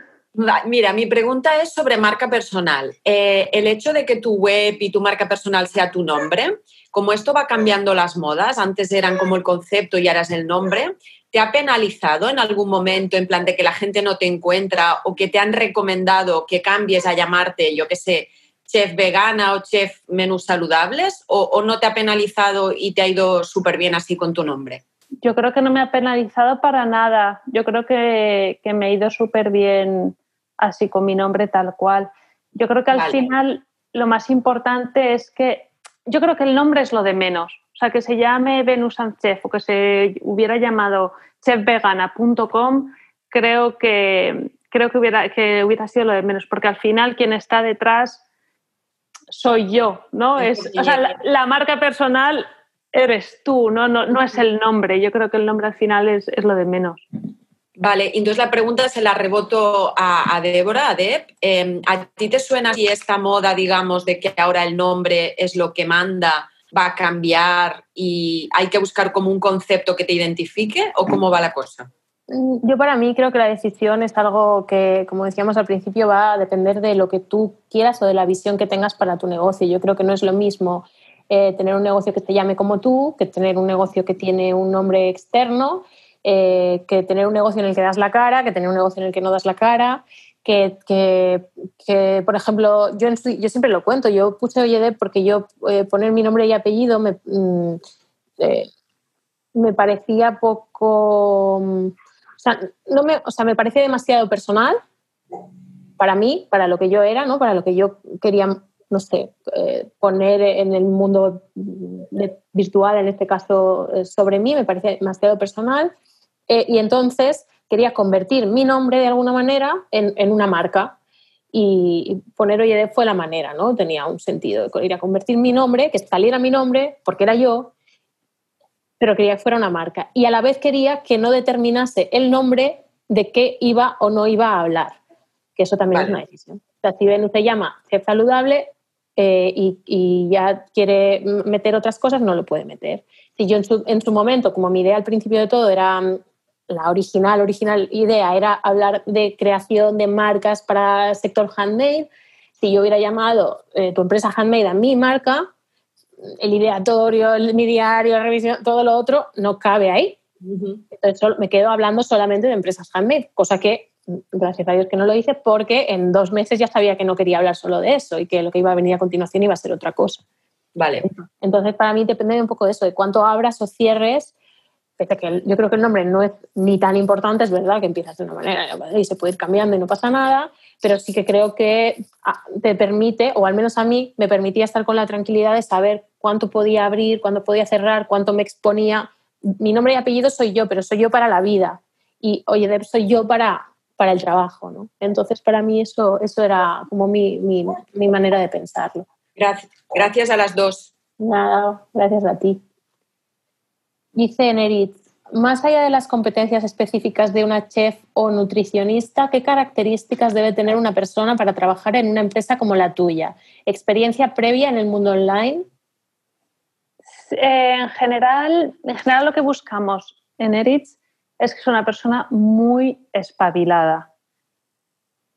Mira, mi pregunta es sobre marca personal. Eh, el hecho de que tu web y tu marca personal sea tu nombre, como esto va cambiando las modas, antes eran como el concepto y ahora es el nombre, ¿te ha penalizado en algún momento en plan de que la gente no te encuentra o que te han recomendado que cambies a llamarte, yo qué sé, chef vegana o chef menús saludables o, no te ha penalizado y te ha ido súper bien así con tu nombre? Yo creo que no me ha penalizado para nada. Yo creo que, me ha ido súper bien así con mi nombre tal cual. Yo creo que al final lo más importante es que yo creo que el nombre es lo de menos. O sea, que se llame Venus and Chef o que se hubiera llamado chefvegana.com, creo que, creo que hubiera, que hubiera sido lo de menos, porque al final quien está detrás soy yo, ¿no? Es, o sea, la, marca personal eres tú, ¿no? ¿no? No, es el nombre. Yo creo que el nombre al final es, es lo de menos. Vale, entonces la pregunta se la reboto a, a Débora, a Deb. Em, ¿A ti te suena si esta moda, digamos, de que ahora el nombre es lo que manda, va a cambiar y hay que buscar como un concepto que te identifique o cómo va la cosa? Mm, yo para mí creo que la decisión es algo que, como decíamos al principio, va a depender de lo que tú quieras o de la visión que tengas para tu negocio. Yo creo que no es lo mismo eh, tener un negocio que te llame como tú que tener un negocio que tiene un nombre externo, eh, que tener un negocio en el que das la cara, que tener un negocio en el que no das la cara. Que, que, por ejemplo, yo, yo siempre lo cuento, yo puse Oyedep porque yo eh, poner mi nombre y apellido me, mm, me parecía poco mm, sea, no me, o sea, me parece demasiado personal para mí, para lo que yo era, ¿no? para lo que yo quería, no sé, eh, poner en el mundo virtual, en este caso, eh, sobre mí, me parece demasiado personal. Eh, y entonces quería convertir mi nombre de alguna manera en, en una marca. Y poner Oye fue la manera, ¿no? Tenía un sentido. Quería convertir mi nombre, que saliera mi nombre, porque era yo, pero quería que fuera una marca. Y a la vez quería que no determinase el nombre de qué iba o no iba a hablar, que eso también es una decisión. O sea, si Venus se llama chef saludable eh, y, ya quiere meter otras cosas, no lo puede meter. Si yo en su, en su momento, como mi idea al principio de todo era mm, la original, original idea era hablar de creación de marcas para el sector handmade, si yo hubiera llamado eh, tu empresa handmade a mi marca, el ideatorio, el, mi diario, la revisión, todo lo otro no cabe ahí. Entonces me quedo hablando solamente de empresas handmade, cosa que gracias a Dios que no lo hice porque en dos meses ya sabía que no quería hablar solo de eso y que lo que iba a venir a continuación iba a ser otra cosa. Vale. Entonces para mí depende un poco de eso, de cuánto abras o cierres. Que yo creo que el nombre no es ni tan importante, es verdad que empiezas de una manera y se puede ir cambiando y no pasa nada, pero sí que creo que ah, te permite, o al menos a mí, me permitía estar con la tranquilidad de saber cuánto podía abrir, cuánto podía cerrar, cuánto me exponía. Mi nombre y apellido soy yo, pero soy yo para la vida. Y, oye, soy yo para, para el trabajo, ¿no? Entonces, para mí eso, eso era como mi, mi, mi manera de pensarlo. Gracias. gracias a las dos. Nada, gracias a ti. Dice Nerit, más allá de las competencias específicas de una chef o nutricionista, ¿qué características debe tener una persona para trabajar en una empresa como la tuya? ¿Experiencia previa en el mundo online? en, general, en general, lo que buscamos en Eritz es que es una persona muy espabilada.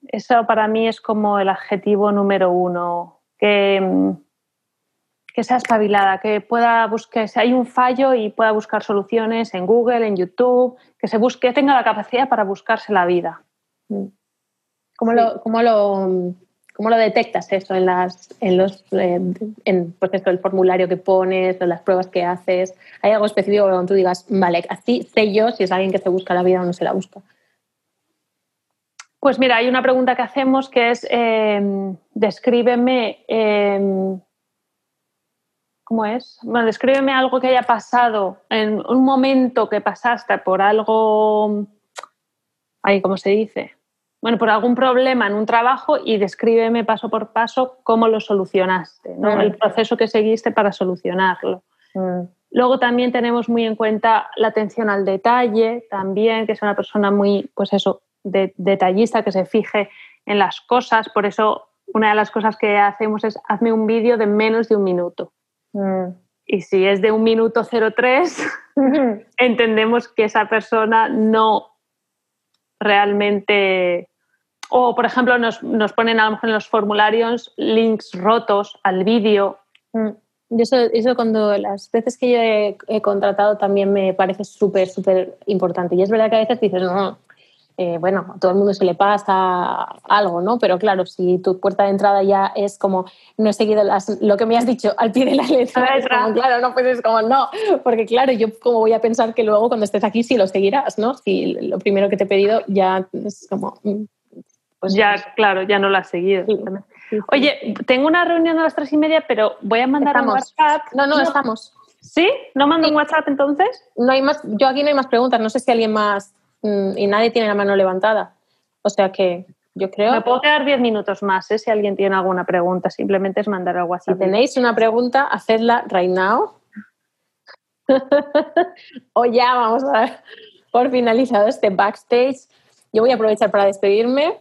Eso para mí es como el adjetivo número uno. Que, que sea espabilada, que pueda buscar, si hay un fallo y pueda buscar soluciones en Google, en YouTube, que se busque, tenga la capacidad para buscarse la vida. Mm. ¿Cómo, lo, cómo, lo, cómo lo, detectas eso en, las, en los en, pues el formulario que pones, las pruebas que haces? ¿Hay algo específico donde tú digas, vale, así sé yo si es alguien que se busca la vida o no se la busca? Pues mira, hay una pregunta que hacemos que es, eh, descríbeme eh, ¿Cómo es? Bueno, descríbeme algo que haya pasado en un momento que pasaste por algo, ahí, ¿cómo se dice? Bueno, por algún problema en un trabajo y descríbeme paso por paso cómo lo solucionaste, ¿no? Mm. El proceso que seguiste para solucionarlo. Mm. Luego también tenemos muy en cuenta la atención al detalle, también, que es una persona muy, pues eso, detallista, que se fije en las cosas. Por eso, una de las cosas que hacemos es hazme un vídeo de menos de un minuto. Mm. Y si es de un minuto 03, [laughs] [laughs] entendemos que esa persona no realmente... O, por ejemplo, nos, nos ponen a lo mejor en los formularios links rotos al vídeo. Mm. Eso, eso cuando las veces que yo he, contratado también me parece súper, súper importante. Y es verdad que a veces dices, no, eh, bueno, a todo el mundo se le pasa algo, ¿no? Pero claro, si tu puerta de entrada ya es como, no he seguido lo que me has dicho al pie de la letra, claro, no, pues es como, no, porque claro, yo como voy a pensar que luego cuando estés aquí sí lo seguirás, ¿no? Si lo primero que te he pedido ya es como... Mm, pues ya, claro, ya no lo has seguido. Oye, tengo una reunión a las tres y media, pero voy a mandar un WhatsApp. No, no, estamos. ¿Sí? ¿No mando un WhatsApp entonces? No hay más, yo aquí no hay más preguntas, no sé si alguien más y nadie tiene la mano levantada. O sea que yo creo. Me puedo quedar diez minutos más, ¿eh? si alguien tiene alguna pregunta. Simplemente es mandar al WhatsApp. Si tenéis una pregunta, hacedla right now. [laughs] o ya vamos a dar por finalizado este backstage. Yo voy a aprovechar para despedirme.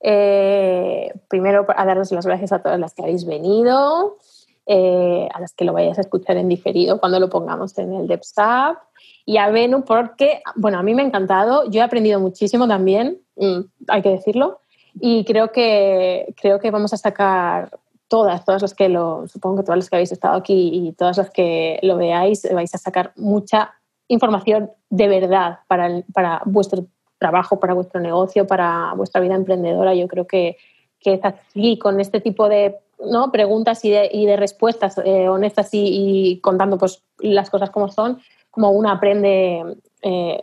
Eh, primero, a daros las gracias a todas las que habéis venido, eh, a las que lo vayáis a escuchar en diferido cuando lo pongamos en el DevSap y a Venu porque, bueno, a mí me ha encantado, yo he aprendido muchísimo también, mm, hay que decirlo, y creo que, creo que vamos a sacar todas, todas las que lo, supongo que todas las que habéis estado aquí y todas las que lo veáis, vais a sacar mucha información de verdad para, para vuestro trabajo, para vuestro negocio, para vuestra vida emprendedora. Yo creo que, que es así, con este tipo de ¿no? preguntas y de, y de respuestas eh, honestas y, contando pues, las cosas como son, como uno aprende, eh,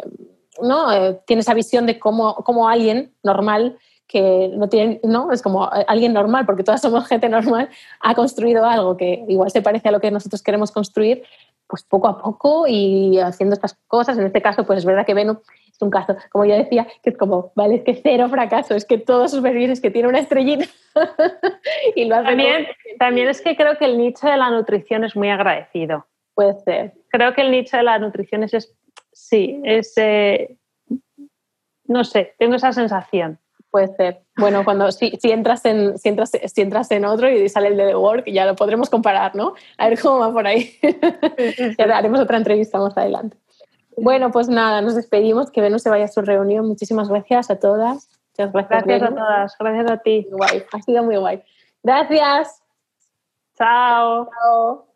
¿no? Eh, tiene esa visión de cómo, cómo alguien normal que no tiene, ¿no? Es como alguien normal, porque todas somos gente normal, ha construido algo que igual se parece a lo que nosotros queremos construir, pues poco a poco y haciendo estas cosas. En este caso, pues es verdad que Venu es un caso, como yo decía, que es como, vale, es que cero fracaso, es que todos sus es que tiene una estrellita [laughs] y lo también, también es que creo que el nicho de la nutrición es muy agradecido. Puede ser. Creo que el nicho de la nutrición es, sí, es, eh, no sé, tengo esa sensación. Puede ser. Bueno, cuando si, si, entras en, si, entras, si entras en otro y sale el de The Work, ya lo podremos comparar, ¿no? A ver cómo va por ahí. [laughs] ya haremos otra entrevista más adelante. Bueno, pues nada, nos despedimos. Que Venus se vaya a su reunión. Muchísimas gracias a todas. Muchas gracias. Gracias a todas. Gracias a ti. Guay. Ha sido muy guay. Gracias. Chao. Chao.